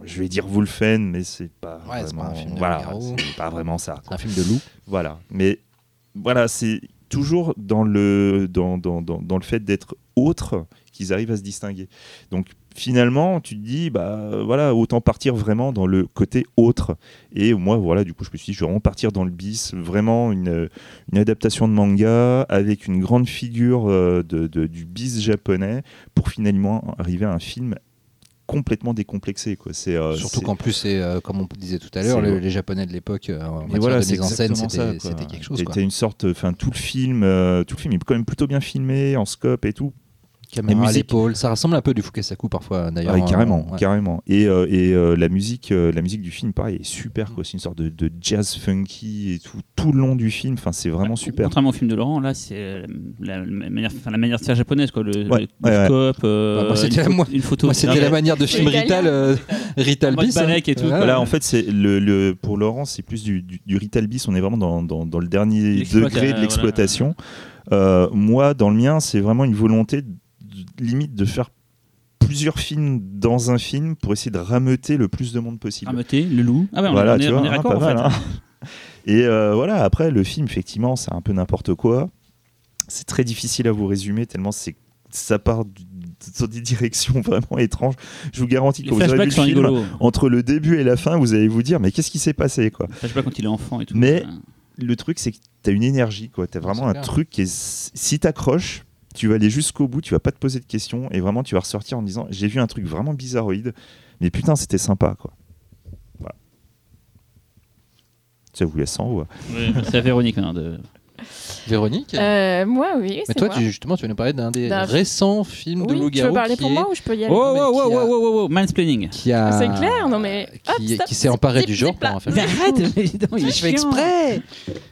je vais dire Wolfen, mais c'est pas, Ouais, vraiment, pas un film de voilà, loup-garou. c'est pas vraiment ça. Un film de loup. Voilà. Mais voilà, c'est toujours dans le, dans, dans, dans, le fait d'être autre qu'ils arrivent à se distinguer. Donc finalement, tu te dis, bah voilà, autant partir vraiment dans le côté autre. Et moi, voilà, du coup, je me suis dit, je vais vraiment partir dans le bis, vraiment une, une adaptation de manga avec une grande figure euh, de- du bis japonais pour finalement arriver à un film complètement décomplexé. Quoi. C'est, euh, Surtout qu'en plus, c'est euh, comme on disait tout à l'heure, le- les Japonais de l'époque, euh, en matière voilà, de c'est mise en scène, c'était c'était quelque chose. T'as une sorte, enfin tout le film, tout le film est quand même plutôt bien filmé en scope et tout. Caméra à musique- l'épaule, ça ressemble un peu du Fukasaku parfois d'ailleurs. Ah, carrément, euh, ouais. carrément. Et, euh, et euh, la musique, euh, la musique du film, pareil, est super. quoi. C'est une sorte de, de jazz funky et tout, tout le long du film. Enfin, c'est vraiment super. Contrairement au film de Laurent, là, c'est la, la manière, enfin, la manière de faire japonaise, quoi. Le, Ouais, le- ouais, le ouais. scope, euh, Bah, moi, c'était une, la- pho- une photo. Moi, c'était la manière de film Rital, euh, Rital bis. balèque et tout, Voilà. quoi. Là, en fait, c'est le, le- pour Laurent, c'est plus du, du, du Rital bis. On est vraiment dans, dans, dans le dernier degré de voilà. l'exploitation. Euh, moi, dans le mien, c'est vraiment une volonté de- limite de faire plusieurs films dans un film pour essayer de rameuter le plus de monde possible. Rameuter, le loup. Ah ouais, on, voilà, est- on tu est, vois, on est hein, raccord, pas en fait. mal, hein. Et euh, voilà, après, le film, effectivement, c'est un peu n'importe quoi. C'est très difficile à vous résumer, tellement c'est ça part dans des directions vraiment étranges. Je vous garantis que quand vous aurez vu le film, rigolos. entre le début et la fin, vous allez vous dire, mais qu'est-ce qui s'est passé quoi? Les flashbacks quand il est enfant et tout. Mais- Le truc, c'est que tu as une énergie, quoi. Tu as vraiment un clair. truc qui est. Si t'accroches, tu vas aller jusqu'au bout, tu vas pas te poser de questions, et vraiment, tu vas ressortir en disant, j'ai vu un truc vraiment bizarroïde, mais putain, c'était sympa, quoi. Voilà. Ça vous laisse en voix. ouais, c'est à Véronique. hein, de... Véronique Euh, moi, oui. Mais toi, moi. tu- justement, tu vas nous parler d'un des récents films de Oui, tu veux loup-garou parler pour est- moi ou je peux y aller Oh, a- wow, wow, wow, wow, mansplaining. qui a... C'est clair, non mais. Hop, qui, qui s'est emparé du genre pour en faire. Mais arrête, mais il est Je fais chiant. exprès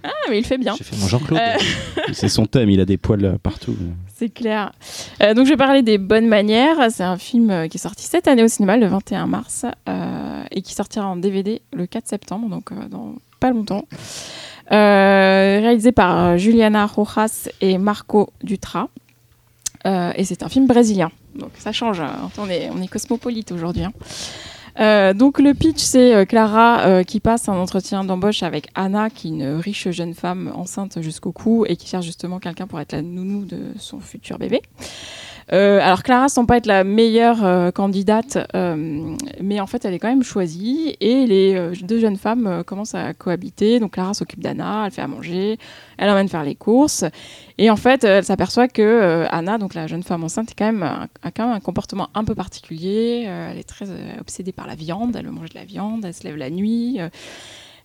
Ah, mais il fait bien. J'ai fait mon Jean-Claude. Euh, C'est son thème, il a des poils euh, partout. C'est clair. Euh, donc je vais parler des bonnes manières. C'est un film euh, qui est sorti cette année au cinéma le 21 mars euh, et qui sortira en DVD le 4 septembre, donc euh, dans pas longtemps. Euh, réalisé par euh, Juliana Rojas et Marco Dutra. Euh, et c'est un film brésilien. Donc ça change. hein. On est, on est cosmopolite aujourd'hui. hein. Donc le pitch, c'est Clara qui passe un entretien d'embauche avec Anna, qui est une riche jeune femme enceinte jusqu'au cou et qui cherche justement quelqu'un pour être la nounou de son futur bébé. Euh, alors Clara semble pas être la meilleure euh, candidate, euh, mais en fait elle est quand même choisie et les deux jeunes femmes commencent à cohabiter. Donc Clara s'occupe d'Anna, elle fait à manger, elle emmène faire les courses et en fait elle s'aperçoit que Anna, donc la jeune femme enceinte, a quand même un comportement un peu particulier. Elle est très obsédée par la viande, elle veut manger de la viande, elle se lève la nuit.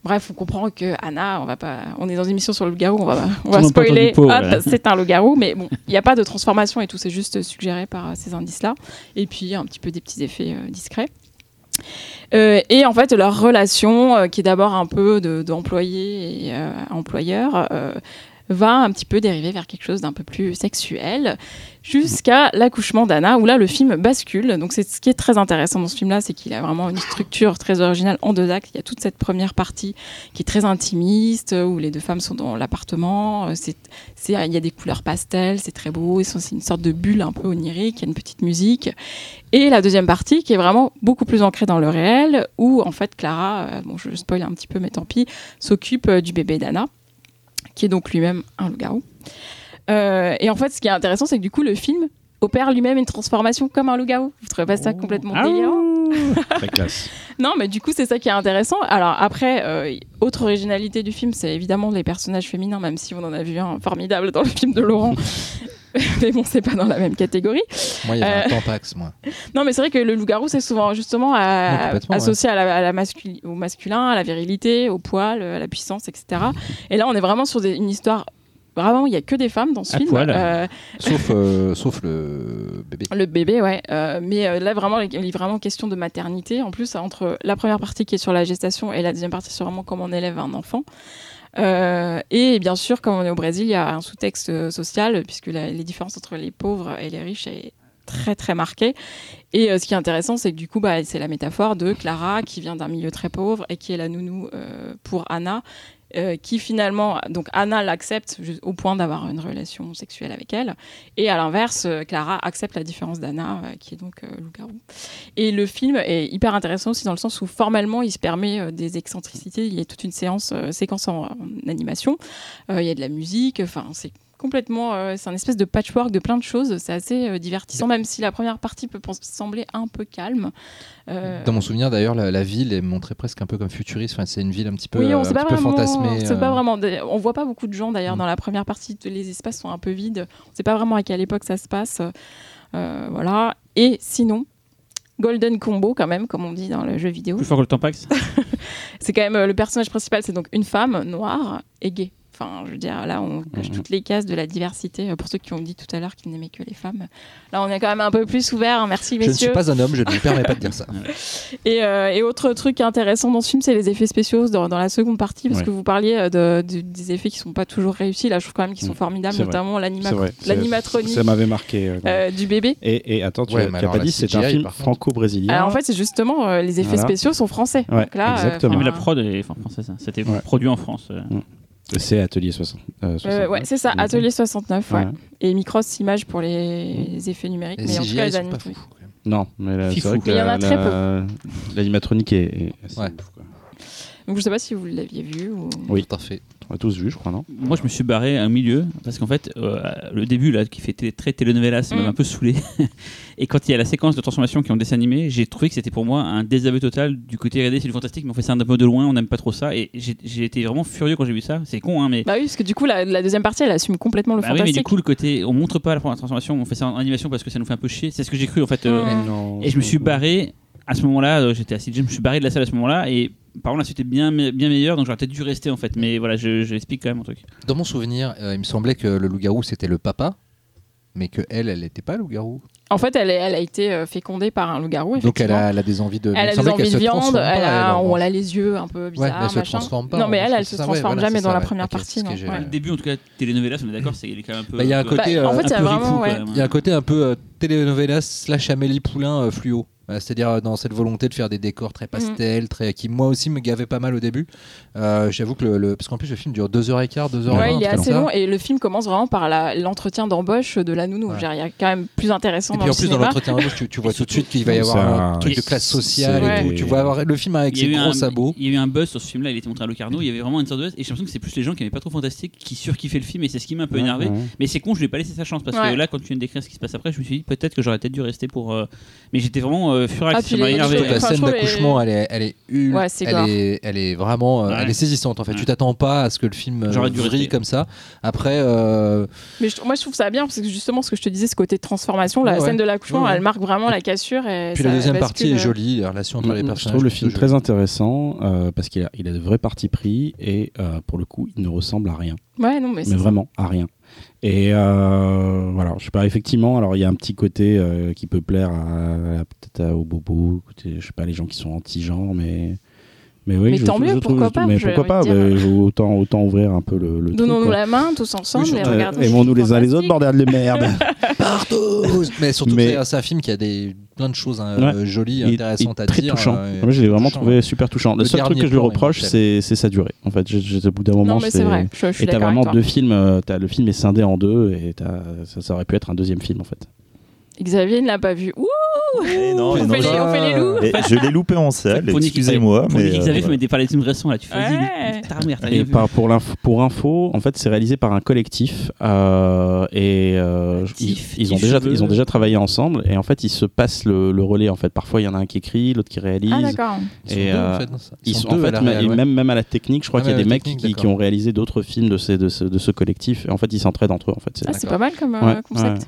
Bref, on comprend que Anna, on va pas, on est dans une émission sur le loup-garou, on va, on va spoiler. pot, Hop, voilà. c'est un loup-garou, mais bon, il n'y a pas de transformation et tout, c'est juste suggéré par ces indices-là. Et puis un petit peu des petits effets euh, discrets. Euh, et en fait, leur relation, euh, qui est d'abord un peu de- d'employé et euh, employeur, va un petit peu dériver vers quelque chose d'un peu plus sexuel, jusqu'à l'accouchement d'Anna, où là, le film bascule. Donc, c'est ce qui est très intéressant dans ce film-là, c'est qu'il a vraiment une structure très originale en deux actes. Il y a toute cette première partie qui est très intimiste, où les deux femmes sont dans l'appartement. Euh, C'est, c'est, il y a des couleurs pastel, c'est très beau. C'est une sorte de bulle un peu onirique. Il y a une petite musique. Et la deuxième partie qui est vraiment beaucoup plus ancrée dans le réel, où en fait Clara, euh, bon je spoil un petit peu mais tant pis, s'occupe euh, du bébé d'Anna, qui est donc lui-même un loup-garou. Euh, et en fait ce qui est intéressant c'est que du coup le film opère lui-même une transformation comme un loup-garou. Vous trouvez pas ça complètement Ah délirant Très classe. non, mais du coup, c'est ça qui est intéressant. Alors après, euh, autre originalité du film, c'est évidemment les personnages féminins, même si on en a vu un formidable dans le film de Laurent. mais bon, c'est pas dans la même catégorie. Moi, il y avait Euh, un tampax, moi. Non, mais c'est vrai que le loup-garou, c'est souvent justement à- associé à la, à la masculi- au masculin, à la virilité, au poil, à la puissance, etc. Et là, on est vraiment sur des- une histoire. Vraiment, il y a que des femmes dans ce À film. poil. Euh, Sauf, euh, sauf le bébé. le bébé, ouais. Euh, mais euh, là, vraiment, il est vraiment question de maternité. En plus, entre la première partie qui est sur la gestation et la deuxième partie sur vraiment comment on élève un enfant. Euh, et bien sûr, comme on est au Brésil, il y a un sous-texte social, puisque la- les différences entre les pauvres et les riches est très très marquée. Et euh, ce qui est intéressant, c'est que du coup, bah, c'est la métaphore de Clara qui vient d'un milieu très pauvre et qui est la nounou euh, pour Anna. Euh, qui finalement, donc Anna l'accepte au point d'avoir une relation sexuelle avec elle, et à l'inverse, euh, Clara accepte la différence d'Anna, euh, qui est donc loup-garou. Et le film est hyper intéressant aussi dans le sens où formellement il se permet des excentricités. Il y a toute une séance, séquence en, en animation. Il y a de la musique. Enfin, c'est complètement, euh, c'est un espèce de patchwork de plein de choses. C'est assez euh, divertissant, même si la première partie peut sembler un peu calme. Euh, Dans mon souvenir, d'ailleurs, la, la ville est montrée presque un peu comme futuriste. Enfin, c'est une ville un petit peu, oui, on sait un pas petit peu vraiment. fantasmée. euh. pas vraiment. On voit pas beaucoup de gens d'ailleurs Mm. dans la première partie. Les espaces sont un peu vides. On sait pas vraiment à quelle époque ça se passe. Euh, voilà. Et sinon, Golden Combo quand même, comme on dit dans le jeu vidéo. Plus fort que le Tampax C'est quand même euh, le personnage principal, c'est donc une femme noire et gay. Enfin, je veux dire, là, on coche Mhm. toutes les cases de la diversité. Euh, Pour ceux qui ont dit tout à l'heure qu'ils n'aimaient que les femmes, là, on est quand même un peu plus ouvert. Merci, Je ne suis messieurs. pas un homme, je ne me permets pas de dire ça. Et, euh, et autre truc intéressant dans ce film, c'est les effets spéciaux dans, dans la seconde partie, parce Ouais. que vous parliez euh, de, de- des effets qui sont pas toujours réussis. Là, je trouve quand même qu'ils sont Mm. formidables, notamment l'animatronique Ça m'avait marqué. euh, euh, du bébé. Et, et attends, tu Ouais, pas dit, c'est un film franco-brésilien. Alors en fait, c'est justement euh, les effets Voilà. spéciaux sont français. Ouais, Donc là, euh, exactement. Mais la prod est enfin, française. hein. C'était produit en France. euh. C'est Atelier 60. euh, euh, 69. ouais, c'est ça, Atelier 69, ouais. Ouais. Et Micros Images pour les effets numériques. Les mais en tout CGI, cas, ils les sont pas animatroniques. fous. Non, mais là, c'est Fifou. vrai que Mais il y en a la- très la- l'animatronique est, est assez Ouais. ouf, quoi. Donc je sais pas si vous l'aviez vu. Ou... Oui. Tout à fait. On a tous vu, je crois, non? Moi, je me suis barré à un milieu parce qu'en fait, euh, le début là, qui fait très telenovela, ça m'a Mm. un peu saoulé. Et quand il y a la séquence de transformation qui est en dessin animé, j'ai trouvé que c'était pour moi un désaveu total du côté regardez, c'est du fantastique, mais on fait ça un peu de loin, on n'aime pas trop ça. Et j'ai été vraiment furieux quand j'ai vu ça. C'est con, hein, mais. Bah oui, parce que du coup, la, la deuxième partie, elle assume complètement le Bah oui, mais fantastique. du coup, le côté, on montre pas la première transformation, on fait ça en animation parce que ça nous fait un peu chier. C'est ce que j'ai cru en fait. euh, Mm. Non. Et je me suis barré à ce moment-là, euh, j'étais assis, je me suis barré de la salle à ce moment-là, et par contre, c'était bien, me- bien meilleur, donc j'aurais peut-être dû rester en fait. Mais voilà, je, je l'explique quand même mon truc. Dans mon souvenir, euh, il me semblait que le loup-garou c'était le papa, mais que elle, elle n'était pas loup-garou. En fait, elle, est- elle a été euh, fécondée par un loup-garou. Donc elle a, elle a des envies de. Elle a des envies de se viande, transforme pas, elle a, en on a les yeux un peu bizarres, mais elle se machin. transforme pas, Non, mais elle, elle se ça, ouais, transforme voilà, jamais dans ça, la première partie. non, ouais. Le début, en tout cas, telenovela, on est d'accord, c'est il est quand même un peu. Bah, il y a un côté, Bah, en fait, il y a peu vraiment, ripou, ouais. quand même. Il y a un côté un peu euh, telenovela slash Amélie Poulain euh, fluo. Euh, C'est-à-dire euh, dans cette volonté de faire des décors très pastels, très qui moi aussi me gavait pas mal au début. Euh, J'avoue que le, le- parce qu'en plus le film dure 2h15, 2h20. Ouais, il est assez ça. long et le film commence vraiment par l'entretien d'embauche de la nounou. Ouais. Il y a quand même plus intéressant Et dans puis en le plus dans cinéma. l'entretien d'embauche, tu, tu vois tout de suite qu'il va y avoir un- un truc de classe sociale et tout. Tu vas avoir le film avec ses gros un, sabots. il y a eu un buzz sur ce film-là, il était montré à Locarno, il y avait vraiment une sorte de buzz, et j'ai l'impression que c'est plus les gens qui n'aimaient pas trop Fantastique qui surkiffaient le film, et c'est ce qui m'a un peu énervé. ouais. Mais c'est con, je lui ai pas laissé sa chance, parce que là, quand tu viens de décrire ce qui se passe après, je me suis dit peut-être que j'aurais peut-être dû rester pour. euh, Mais j'étais vraiment euh, furax, Ah, m'a les- énervé. La Enfin, scène trouve d'accouchement, elle est, elle est ul- Ouais, c'est elle est, elle est vraiment, euh, Ouais. elle est saisissante en fait. Ouais. Tu t'attends pas à ce que le film euh, J'aurais dû vrille rester. comme ça. Après, euh, Mais je- moi, je trouve ça bien parce que justement, ce que je te disais, ce côté de transformation, la Ouais, scène de l'accouchement, ouais, ouais. elle marque vraiment la cassure. Et puis ça la deuxième bascule, partie est euh, jolie, la relation entre les Mm, personnages. Je trouve le film plutôt très intéressant euh, parce qu'il a, il a de vrais partis pris et euh, pour le coup, il ne ressemble à rien. Ouais, non, mais, c'est mais vraiment à rien. Et euh, voilà, je sais pas, effectivement, alors il y a un petit côté euh, qui peut plaire à, peut-être aux bobos, je sais pas, les gens qui sont anti-genre, mais. Mais oui, Mais je, tant je mieux, trouve- pourquoi je- pas, Mais pourquoi pas autant, autant ouvrir un peu le, le. Donnons-nous la main tous ensemble Oui, et surtout, Euh, regardons. Aimons-nous les uns les autres, bordel de merde Partout Mais surtout c'est un film qui a des, plein de choses hein, euh, jolies, Il- intéressantes il à très dire. touchant. euh, Moi, je l'ai vraiment touchant, trouvé ouais. super touchant. Le, Le seul truc que je lui reproche, c'est sa durée. En fait, au bout d'un moment, Non, mais c'est vrai. Je, je suis Et t'as vraiment deux films, euh, t'as- le film est scindé en deux et ça aurait pu être un deuxième film en fait. Xavier ne l'a pas vu. Ouh, Eh non, on, non, fait les, je- on fait les loups. Je l'ai loupé en salle, excusez-moi. Mais, euh, Xavier, je voilà. m'étais parlé de films récents là, tu fais Ouais. Et par, pour, l'info, pour info, en fait, c'est réalisé par un collectif euh, et euh, ils, ont déjà ils ont déjà travaillé ensemble et en fait ils se passent le, le relais en fait. Parfois il y en a un qui écrit, l'autre qui réalise. Ah, d'accord. Ils sont Et, deux, euh, en fait, dans ça. Ils sont, deux en fait, même, même à la technique, je crois Ah, qu'il y a des mecs qui, qui ont réalisé d'autres films de, ces, de, ce, de ce collectif. Et en fait, ils s'entraident entre eux. En fait, c'est Ah, pas mal comme concept.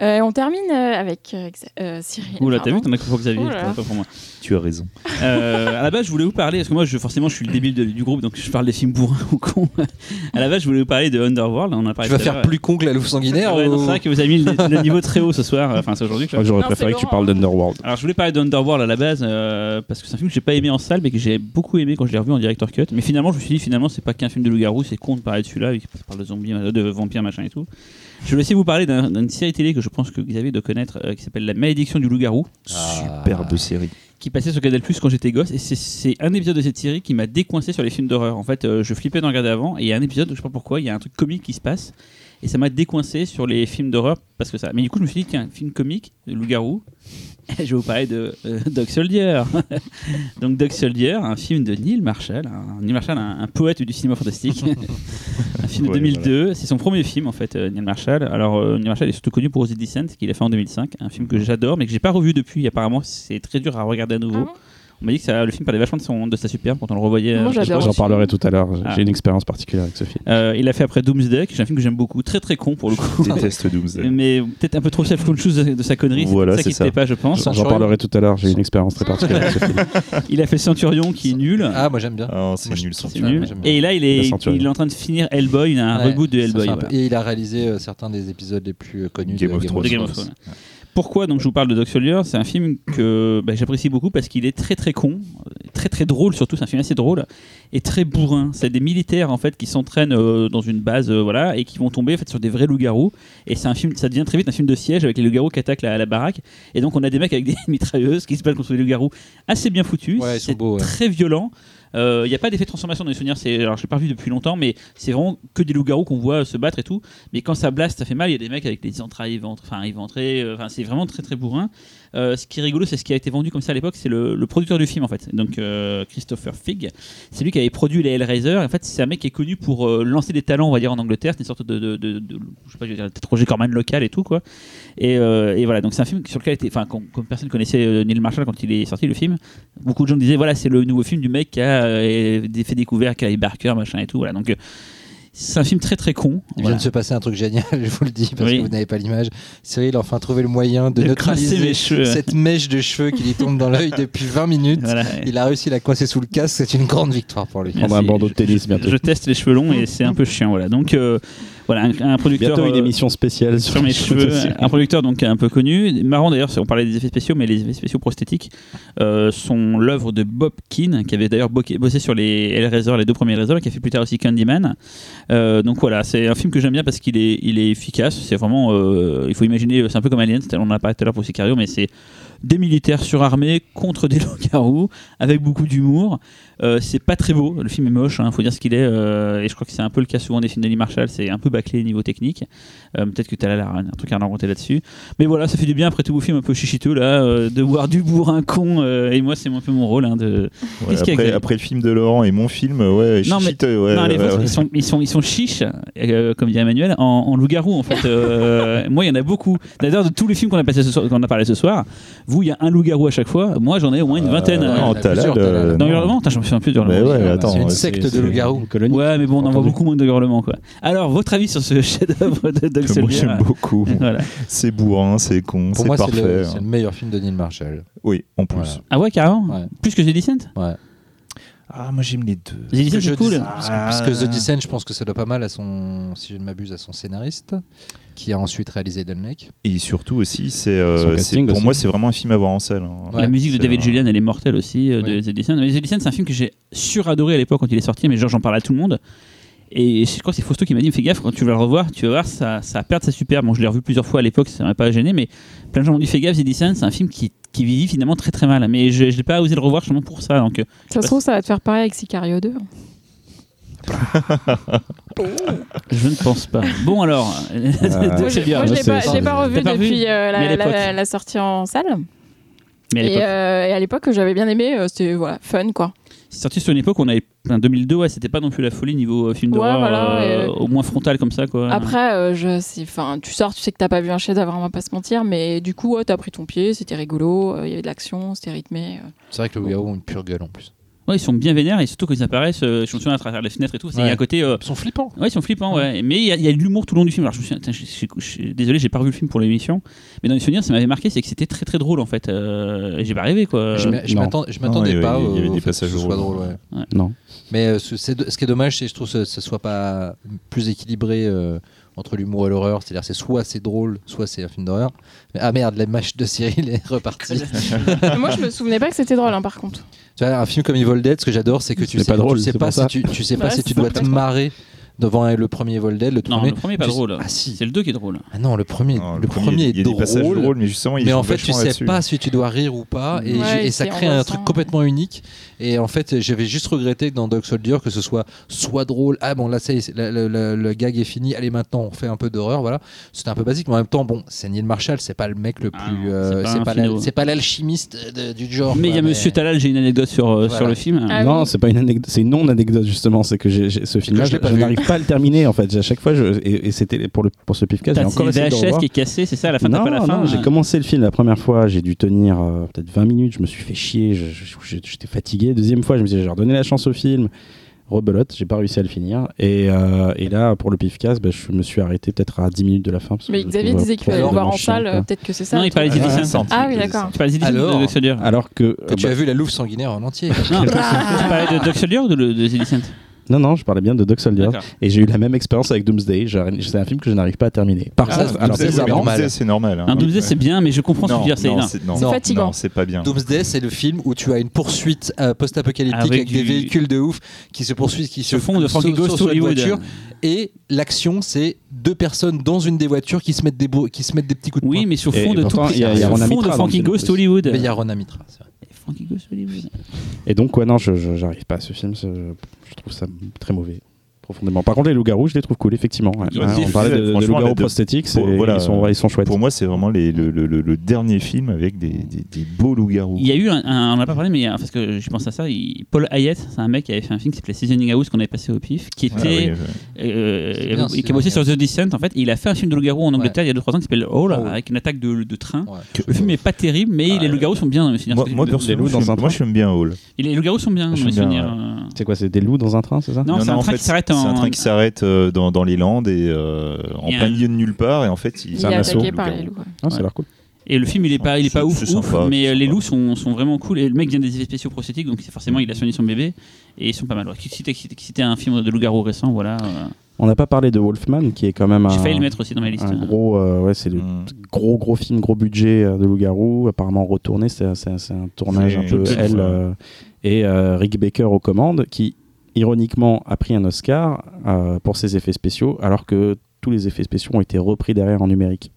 Euh, on termine euh, avec euh, Cyril. Oula, t'as vu, t'en as que pour Xavier, pas pour moi. Tu as raison. Euh, à la base, je voulais vous parler, parce que moi, je, forcément, je suis le débile de- du groupe, donc je parle des films bourrins ou cons. à la base, je voulais vous parler de Underworld, on a parlé Tu vas faire plus con que la louve sanguinaire Ouais, ou- c'est vrai que vous avez mis le, le niveau très haut ce soir, enfin c'est aujourd'hui. J'aurais préféré que tu parles d'Underworld. Alors je voulais parler d'Underworld à la base euh, parce que c'est un film que j'ai pas aimé en salle mais que j'ai beaucoup aimé quand je l'ai revu en director cut. Mais finalement je me suis dit finalement c'est pas qu'un film de loup-garou, c'est con de parler de celui-là, il parle de zombies, de vampires machin et tout. Je vais vous parler d'un- d'une série télé que je pense que Xavier doit connaître euh, qui s'appelle La Malédiction du loup-garou Ah. Superbe série. qui passait sur Canal Plus quand j'étais gosse et c'est- c'est un épisode de cette série qui m'a décoincé sur les films d'horreur. En fait euh, je flippais d'en regarder avant et il y a un épisode, je sais pas pourquoi, il y a un truc comique qui se passe et ça m'a décoincé sur les films d'horreur parce que ça. Mais du coup je me suis dit tiens film comique de loup-garou. Je vais vous parler de euh, Dog Soldier. Donc Dog Soldier, un film de Neil Marshall, un, Neil Marshall, un, un poète du cinéma fantastique, un film de Ouais, 2002. C'est son premier film en fait, euh, Neil Marshall. Alors euh, Neil Marshall est surtout connu pour The Descent qu'il a fait en 2005, un film que j'adore mais que j'ai pas revu depuis. Apparemment c'est très dur à regarder à nouveau. Ah bon? On m'a dit que ça, le film parlait vachement de, son, de sa superbe quand on le revoyait. Moi, euh, j'adore. J'en parlerai tout à l'heure. J'ai Ah. une expérience particulière avec ce film. Euh, il a fait après Doomsday, qui est un film que j'aime beaucoup, très très con pour le coup. Je déteste Doomsday. Mais peut-être un peu trop self-conscious de, de sa connerie, Voilà, c'est ça qui ne ça. plaît pas, je pense. J'en Centurion. parlerai tout à l'heure. J'ai une expérience très particulière avec ce film. Il a fait Centurion, qui est nul. Ah, moi j'aime bien. Ah, c'est nul, Centurion. Et là, il est, il est en train de finir Hellboy, il a un Ouais, reboot de Hellboy. Et il a réalisé euh, certains des épisodes les plus connus. De Game of Thrones. Pourquoi donc je vous parle de Dog Soldier C'est un film que bah, j'apprécie beaucoup parce qu'il est très très con, très très drôle surtout. C'est un film assez drôle et très bourrin. C'est des militaires en fait qui s'entraînent euh, dans une base, euh, voilà, et qui vont tomber en fait sur des vrais loups-garous. Et c'est un film, ça devient très vite un film de siège avec les loups-garous qui attaquent la, la baraque. Et donc on a des mecs avec des mitrailleuses qui se battent contre les loups-garous, assez bien. Ouais, c'est ouais. très violent. Il n'y a pas d'effet de transformation dans les souvenirs. C'est, alors je l'ai pas vu depuis longtemps, mais c'est vraiment que des loups-garous qu'on voit se battre et tout. Mais quand ça blast, ça fait mal. Il y a des mecs avec des entrailles éventrées. euh, Enfin, c'est vraiment très très bourrin. Euh, ce qui est rigolo, c'est ce qui a été vendu comme ça à l'époque. C'est le, producteur du film en fait. Donc euh, Christopher Figg. C'est lui qui avait produit les Hellraiser. En fait, c'est un mec qui est connu pour euh, lancer des talents, on va dire en Angleterre. C'est une sorte de, de, de- Corman local et tout quoi. Et, voilà. Donc c'est un film sur lequel était, enfin, quand personne connaissait Neil Marshall quand il est sorti le film. Beaucoup de gens disaient voilà, c'est le nouveau film du mec qui a fait découvert, a Barker machin et tout. Voilà. Donc c'est un film très très con. Il Voilà. vient de se passer un truc génial, je vous le dis, parce Oui. que vous n'avez pas l'image. Cyril a enfin trouvé le moyen de, De neutraliser mes cheveux. cette mèche de cheveux qui lui tombe dans l'œil depuis 20 minutes. Voilà. Il a réussi à la coincer sous le casque, c'est une grande victoire pour lui. Prendre un bandeau de Je- tennis je- bientôt. Je teste les cheveux longs et c'est un peu chiant. Voilà. Donc, euh, Voilà, un, un producteur. Bientôt une euh, émission spéciale sur, sur mes cheveux, un producteur donc un peu connu. Marrant d'ailleurs, on parlait des effets spéciaux, mais les effets spéciaux prosthétiques euh, sont l'œuvre de Bob Keane, qui avait d'ailleurs bo- bossé sur les Hellraiser, les deux premiers Hellraiser, qui a fait plus tard aussi Candyman. Euh, donc voilà, c'est un film que j'aime bien parce qu'il est, il est efficace. C'est vraiment, il faut imaginer, c'est un peu comme Alien, on en a parlé tout à l'heure pour Sicario, mais c'est des militaires surarmés contre des loups-garous avec beaucoup d'humour. Euh, c'est pas très beau, le film est moche, il faut dire ce qu'il est, euh, et je crois que c'est un peu le cas souvent des films d'Ali Marshall, c'est un peu bâclé niveau technique. Euh, Peut-être que tu as là, un truc à raconter là-dessus. Mais voilà, ça fait du bien après tout vos films un peu chichiteux là, euh, de voir du bourrin con, et moi c'est un peu mon rôle hein, de. Ouais, a, après, après le film de Laurent et mon film, ouais, Non, mais- chichiteux, ouais, non, les ouais, vôtres, ils, sont, ils, sont, ils sont chiches, comme dit Emmanuel, en, en loup-garou en fait. Moi, il y en a beaucoup. D'ailleurs, de tous les films qu'on a, passé ce soir- qu'on a parlé ce soir, vous, il y a un loup-garou à chaque fois. Moi, j'en ai au moins une vingtaine. ouais, euh, non, il y en a t'as là, le- dans non. Hurlement, je me souviens plus de Mais Hurlement. ouais, attends, c'est une secte de colonie. Ouais, mais bon, on en voit beaucoup moins de hurlements quoi. Alors, votre avis sur ce chef-d'œuvre de Doug moi j'aime beaucoup. Voilà. C'est bourrin, c'est con, Pour c'est moi, c'est parfait. le, hein. c'est le meilleur film de Neil Marshall. Oui, en plus. Voilà. Ah ouais, carrément Ouais. Plus que The Descent Ouais. Ah, moi j'aime les deux. The Descent, Que je c'est cool. dis- parce, que, parce que Ah. The Descent, je pense que ça doit pas mal à son, si je ne m'abuse, à son scénariste, qui a ensuite réalisé Eden Lake. Et surtout aussi, c'est euh, casting pour aussi. moi c'est vraiment un film à voir en salle. hein. Ouais, la musique de David un- Julian, elle est mortelle aussi, euh, de. The Descent. The Descent, c'est un film que j'ai suradoré à l'époque quand il est sorti, mais genre j'en parle à tout le monde. Et je crois que c'est Fausto qui m'a dit fais gaffe, quand tu vas le revoir, tu vas voir, ça, ça perd sa superbe. Bon, je l'ai revu plusieurs fois à l'époque, ça m'a pas gêné, mais plein de gens m'ont dit fais gaffe, The Descent, c'est un film qui, qui vieillit finalement très très mal. Mais je n'ai pas osé le revoir justement pour ça. Donc, euh, Ça se trouve, ça va te faire pareil avec Sicario 2. je ne pense pas. Bon alors, c'est bien. je moi, l'ai pas, je l'ai pas revu pas depuis euh, la, l'époque. la- la sortie en salle. Mais à Et, l'époque, euh, et à l'époque, j'avais bien aimé. C'était voilà, fun, quoi. C'est sorti sur une époque où on avait. En 2002, ouais, c'était pas non plus la folie niveau euh, film Ouais, d'horreur, voilà, euh, et- au moins frontal comme ça quoi. Après, euh, je, enfin, tu sors, tu sais que t'as pas vu un chef-d'œuvre, on va pas se mentir, mais du coup, ouais, t'as pris ton pied, c'était rigolo, euh, il y avait de l'action, c'était rythmé. euh. C'est vrai que le loup-garou a une pure gueule en plus. Ouais, ils sont bien vénères et surtout quand ils apparaissent, euh, je me souviens à travers les fenêtres et tout, il y a un côté. euh, Ils sont flippants. Ouais, ils sont flippants, ouais. Mais il y, a- il y a de l'humour tout le long du film. Alors, je me souviens, je, je- désolé, j'ai pas revu le film pour l'émission, mais dans les souvenirs, ça m'avait marqué, c'est que c'était très très drôle en fait. Euh, et j'ai pas rêvé quoi. je m'a- je non. m'attends- je m'attendais Non, il y pas avait- il y avait au des fait que ce passages soit drôles. drôle. ouais. Non. Mais euh, ce, c'est- ce qui est dommage, c'est que je trouve que ce soit pas plus équilibré euh, entre l'humour et l'horreur. C'est-à-dire, c'est soit c'est drôle, soit c'est un film d'horreur. Mais, ah merde, la mâche de Cyril est repartie. Moi, je me souvenais pas que c'était drôle, hein, par contre. tu vois, un film comme Evil Dead, ce que j'adore, c'est que tu sais pas drôle, tu sais c'est pas si tu, tu sais pas si tu dois te trop. marrer devant le premier Evil Dead, le Non, premier. le premier est pas tu- drôle. Ah si. C'est le 2 qui est drôle. Ah non, le premier, Non, le, premier, il y a est des passages drôle. drôles, mais justement, ils mais en fait, tu sais pas si tu dois rire ou pas, et, Ouais, ça crée un truc complètement unique. Et en fait, j'avais juste regretté que dans Dog Soldier, que ce soit soit drôle, ah bon là, ça est, le, gag est fini, allez maintenant on fait un peu d'horreur, voilà. C'était un peu basique, mais en même temps, bon, c'est Neil Marshall, c'est pas le mec le Ah plus, euh, c'est pas l'alchimiste de- du genre. mais il y a Monsieur Talal, j'ai une anecdote sur, euh, le film. Ah non, c'est pas une anecdote, c'est une non-anecdote justement. C'est que ce film-là, je je, pas à le terminer en fait. À chaque fois, je, et, et c'était pour le pour ce pifcast, j'ai encore une essayé VHS qui est cassée, c'est ça à la fin non, pas la non, fin j'ai hein. commencé le film la première fois, j'ai dû tenir euh, peut-être 20 minutes, je me suis fait chier, j'étais fatigué. Deuxième fois, je me suis dit, j'ai redonné la chance au film. Rebelote, j'ai pas réussi à le finir. Et, euh, et là, pour le pifcast, bah, je me suis arrêté peut-être à 10 minutes de la fin. parce que Mais le Xavier disait qu'il allait le profondément voir en salle, euh, peut-être que c'est ça. Non, il parlait des Ah. Ah oui, d'accord. Tu parlais de. Alors que. Que tu as vu la louve sanguinaire en entier. Non, tu parlais de Soldier ou de, de non, non, je parlais bien de Dog Soldier. Et j'ai eu la même expérience avec Doomsday. J'ai- C'est un film que je n'arrive pas à terminer. Par Ah, contre, Doomsday, c'est normal. Doomsday, c'est normal. hein. Un Doomsday, c'est bien, mais je comprends ce que tu veux dire. c'est fatigant. non, c'est pas bien. Doomsday, c'est le film où tu as une poursuite euh, post-apocalyptique Avec avec, des véhicules de ouf qui se poursuivent, qui se fond de Frankie Ghost sautent sur une Hollywood. voiture. Et l'action, c'est deux personnes dans une des voitures qui se mettent des, qui se mettent des petits coups de Oui, poing. mais sur Et fond de tout. il y a- Frankie Ghost. Hollywood. Mais il y a Rona Mitra. c'est vrai. Et donc, ouais, non, j'arrive pas à ce film. Je trouve ça très mauvais. Profondément. Par contre, les loups-garous, je les trouve cool, effectivement. ouais. On parlait de, de loups-garous prosthétiques, c'est- pour- voilà, ils, sont, ils sont chouettes. Pour moi, c'est vraiment les- le, le- le- le dernier film avec des, des- des beaux loups-garous. Il y a eu un, un- on n'a pas parlé, mais parce que je pense à ça, il- Paul Hayet, c'est un mec qui avait fait un film qui s'appelait Seasoning House qu'on avait passé au pif, qui Ah oui, était, ouais. euh, C'est bien, qui a bossé sur The Descent en fait. Il a fait un film de loup-garou en Angleterre il y a 2-3 ans qui s'appelle Hall, Oh. avec une attaque de, de train. Ouais. Que- Le film est pas terrible, mais les loups-garous sont bien. Moi, moi, les- personnellement, loups dans j'aime- bien Hall. les loups-garous sont bien bien, souvenirs. ouais. euh. C'est quoi C'est des loups dans un train, c'est ça? Non, c'est un en train qui s'arrête C'est un train qui s'arrête euh, dans, dans les Landes et euh, en plein un- milieu de nulle part. Et en fait, il, Il est attaqué par les loups. ouais. Ah, Ça a Ouais. l'air cool. Et le film, il est pas, il est pas ouf, ouf, sympa, mais euh, les loups sont, sont vraiment cool. Et le mec vient des effets spéciaux prosthétiques, donc forcément, il a soigné son bébé. Et ils sont pas mal. Ouais. Si t'es un film de loup-garou récent, voilà. On n'a pas parlé de Wolfman, qui est quand même J'ai un, failli le mettre aussi dans ma liste. un gros, euh, ouais, c'est le Mm. gros gros film, gros budget de Loup-garou, apparemment retourné. C'est un tournage un peu L. euh, et euh, Rick Baker aux commandes, qui ironiquement a pris un Oscar euh, pour ses effets spéciaux, alors que tous les effets spéciaux ont été repris derrière en numérique.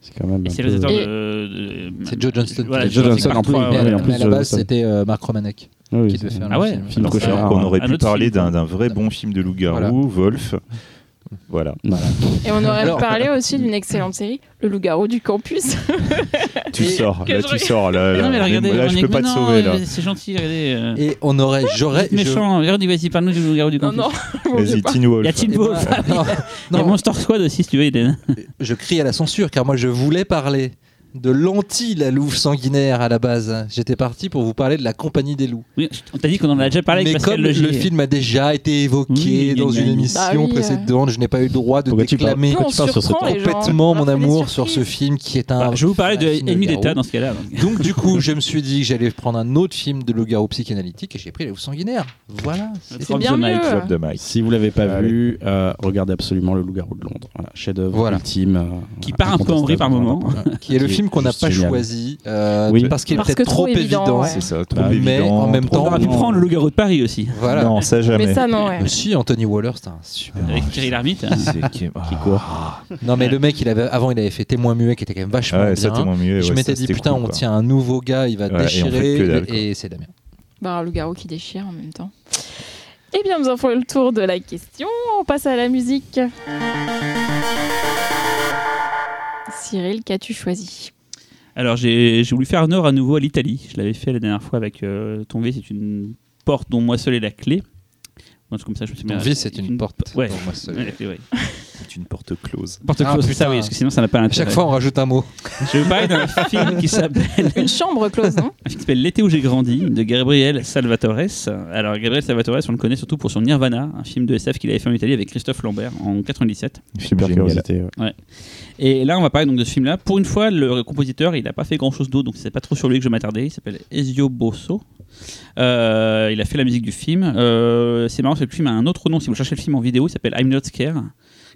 C'est quand même. C'est peu- de. C'est Joe Johnston. Voilà, C'est Joe Johnston, en plus, 3, ouais, ouais. en plus, à la base, je- c'était euh, Mark Romanek Oui, oui, qui devait faire Ah ouais, film. alors Alors qu'on aurait pu parler film. d'un d'un vrai bon film de loup-garou, Wolf. Voilà. Voilà. Et on aurait Alors- parlé aussi d'une excellente série, Le loup-garou du campus. Tu sors, là, je tu sors. Là, là, non, mais regardez, là, je peux pas te non, sauver, là. C'est gentil, regardez. euh, Et on aurait, j'aurais, êtes je- méchant. Regardez, vas-y, parle-nous du loup-garou du non, campus. non. mieux Vas-y, pas. Teen Wolf. Il y a Teen Eh Wolf. ben, non, Il y a non, Monster Squad aussi, si tu veux. est- je crie à la censure car moi je voulais parler de l'anti la louve sanguinaire à la base. J'étais parti pour vous parler de la compagnie des loups. Oui, on t'a dit qu'on en a déjà parlé Mais Pascal comme Logier. le film a déjà été évoqué Oui, dans une émission Bah oui, précédente, je n'ai pas eu le droit de déclamer complètement on mon amour sur ce film qui est un. Bah, je vais vous parler de film Ennemi d'État dans ce cas-là. donc. Du coup, je me suis dit que j'allais prendre un autre film de loup-garou psychanalytique et j'ai pris la louve sanguinaire. Voilà. C'est bien mieux. Si vous l'avez pas vu, euh, regardez absolument Le Loup-garou de Londres. Voilà, chef-d'œuvre Voilà. ultime. euh, Qui part un peu en vrille par moment. Qui est le est film qu'on n'a pas génial. choisi euh, Oui. parce qu'il est peut-être trop trop évident, évident. ouais. C'est ça, trop Bah, évident. mais en même temps- On aurait pu prendre le loup-garou de Paris aussi. Voilà. Non, ça jamais. Mais ça, non, ouais. Mais si, Anthony Waller, c'était un super. Avec Thierry Lhermitte. hein. C'est qui Qui court. Non, mais le mec, il avait, avant, il avait fait témoin muet qui était quand même vachement Ah ouais, ça bien. moins mieux. je ouais, m'étais ça, dit, putain, cool, on tient un nouveau gars, il va Ouais, et on fait déchirer. et c'est Damien. Bah, un loup-garou qui déchire en même temps. Eh bien, nous avons fait le tour de la question. On passe à la musique. Cyril, qu'as-tu choisi? Alors, j'ai voulu faire honneur à nouveau à l'Italie. Je l'avais fait la dernière fois avec euh, Ton V, c'est une porte dont moi seul est la clé. Moi, comme ça, je me suis Ton vie, c'est une porte. Ouais. pour moi, seul. Ouais, la clé, ouais. C'est une porte close. Porte Ah, close, ça, oui, parce que sinon ça n'a pas À l'intérêt. chaque fois, on rajoute un mot. Je vais vous parler d'un film qui s'appelle Une chambre close, non un film qui s'appelle L'été où j'ai grandi de Gabriel Salvatore. Alors Gabriel Salvatore, on le connaît surtout pour son Nirvana, un film de SF qu'il avait fait en Italie avec Christophe Lambert en 97. Super curiosité. ouais. Et là, on va parler donc de ce film-là. Pour une fois, le compositeur, il n'a pas fait grand-chose d'autre, donc c'est pas trop sur lui que je m'attardais. Il s'appelle Ezio Bosso. Euh, il a fait la musique du film. Euh, c'est marrant, parce que le film a un autre nom. Si vous cherchez le film en vidéo, il s'appelle I'm Not Scared,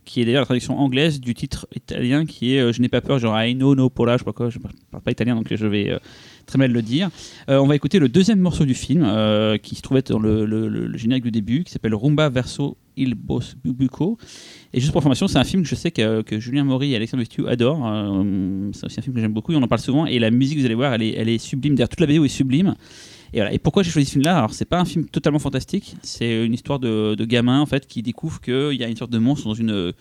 qui est d'ailleurs la traduction anglaise du titre italien qui est euh, Je n'ai pas peur, genre know no pola, je sais pas quoi. Je parle pas italien, donc je vais euh, très mal le dire. Euh, on va écouter le deuxième morceau du film, qui se trouvait dans le, générique du début, qui s'appelle Rumba verso il Bos Buco. Et juste pour information, c'est un film que je sais que, que Julien Maury et Alexandre Vestu adorent. C'est aussi un film que j'aime beaucoup, et on en parle souvent. Et la musique, vous allez voir, elle est, elle est sublime. D'ailleurs, toute la vidéo est sublime. Et, pourquoi j'ai choisi ce film-là? Alors, c'est pas un film totalement fantastique. C'est une histoire de, de gamin en fait qui découvre qu'il y a une sorte de monstre dans une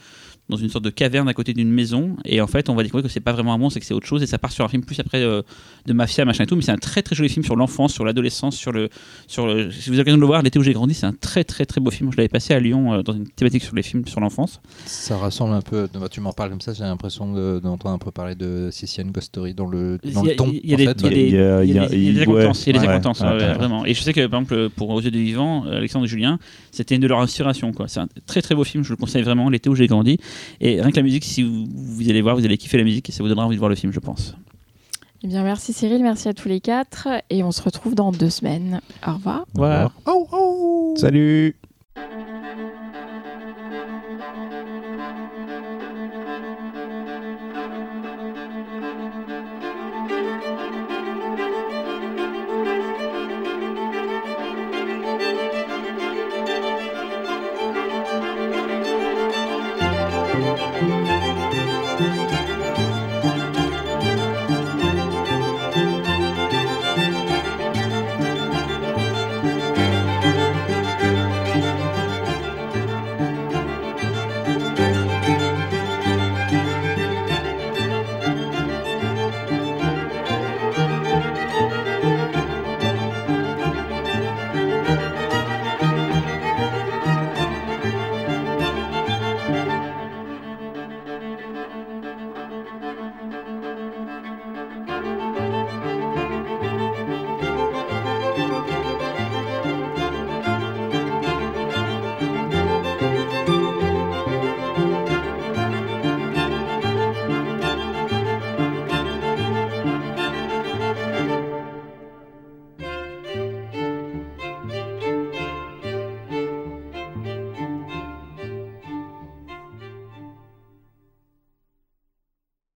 dans une sorte de caverne à côté d'une maison. Et en fait, on va découvrir que c'est pas vraiment un monstre, et que c'est autre chose. Et ça part sur un film plus après euh, de mafia, machin et tout. Mais c'est un très très joli film sur l'enfance, sur l'adolescence, sur le sur le. Si vous avez l'occasion de le voir, l'été où j'ai grandi, c'est un très très très beau film. Je l'avais passé à Lyon euh, dans une thématique sur les films sur l'enfance. Ça ressemble un peu. bah, Tu m'en parles comme ça, j'ai l'impression de- d'entendre un peu parler de Sicilian Ghost Story dans le, dans Il y a- le ton. il y a des- fait. il y a des- Il y a- il y a des- il y a des ouais, accointances, il y a des accointances, vraiment. Et je sais que par exemple pour Aux yeux du vivant, euh, Alexandre et Julien, c'était une de leurs inspirations. quoi. C'est un très très beau film, je le conseille vraiment. L'été où j'ai grandi. Et rien que la musique, si vous, vous allez voir, vous allez kiffer la musique et ça vous donnera envie de voir le film, je pense. Eh bien, merci Cyril, merci à tous les quatre. Et on se retrouve dans deux semaines. Au revoir. Voilà. Salut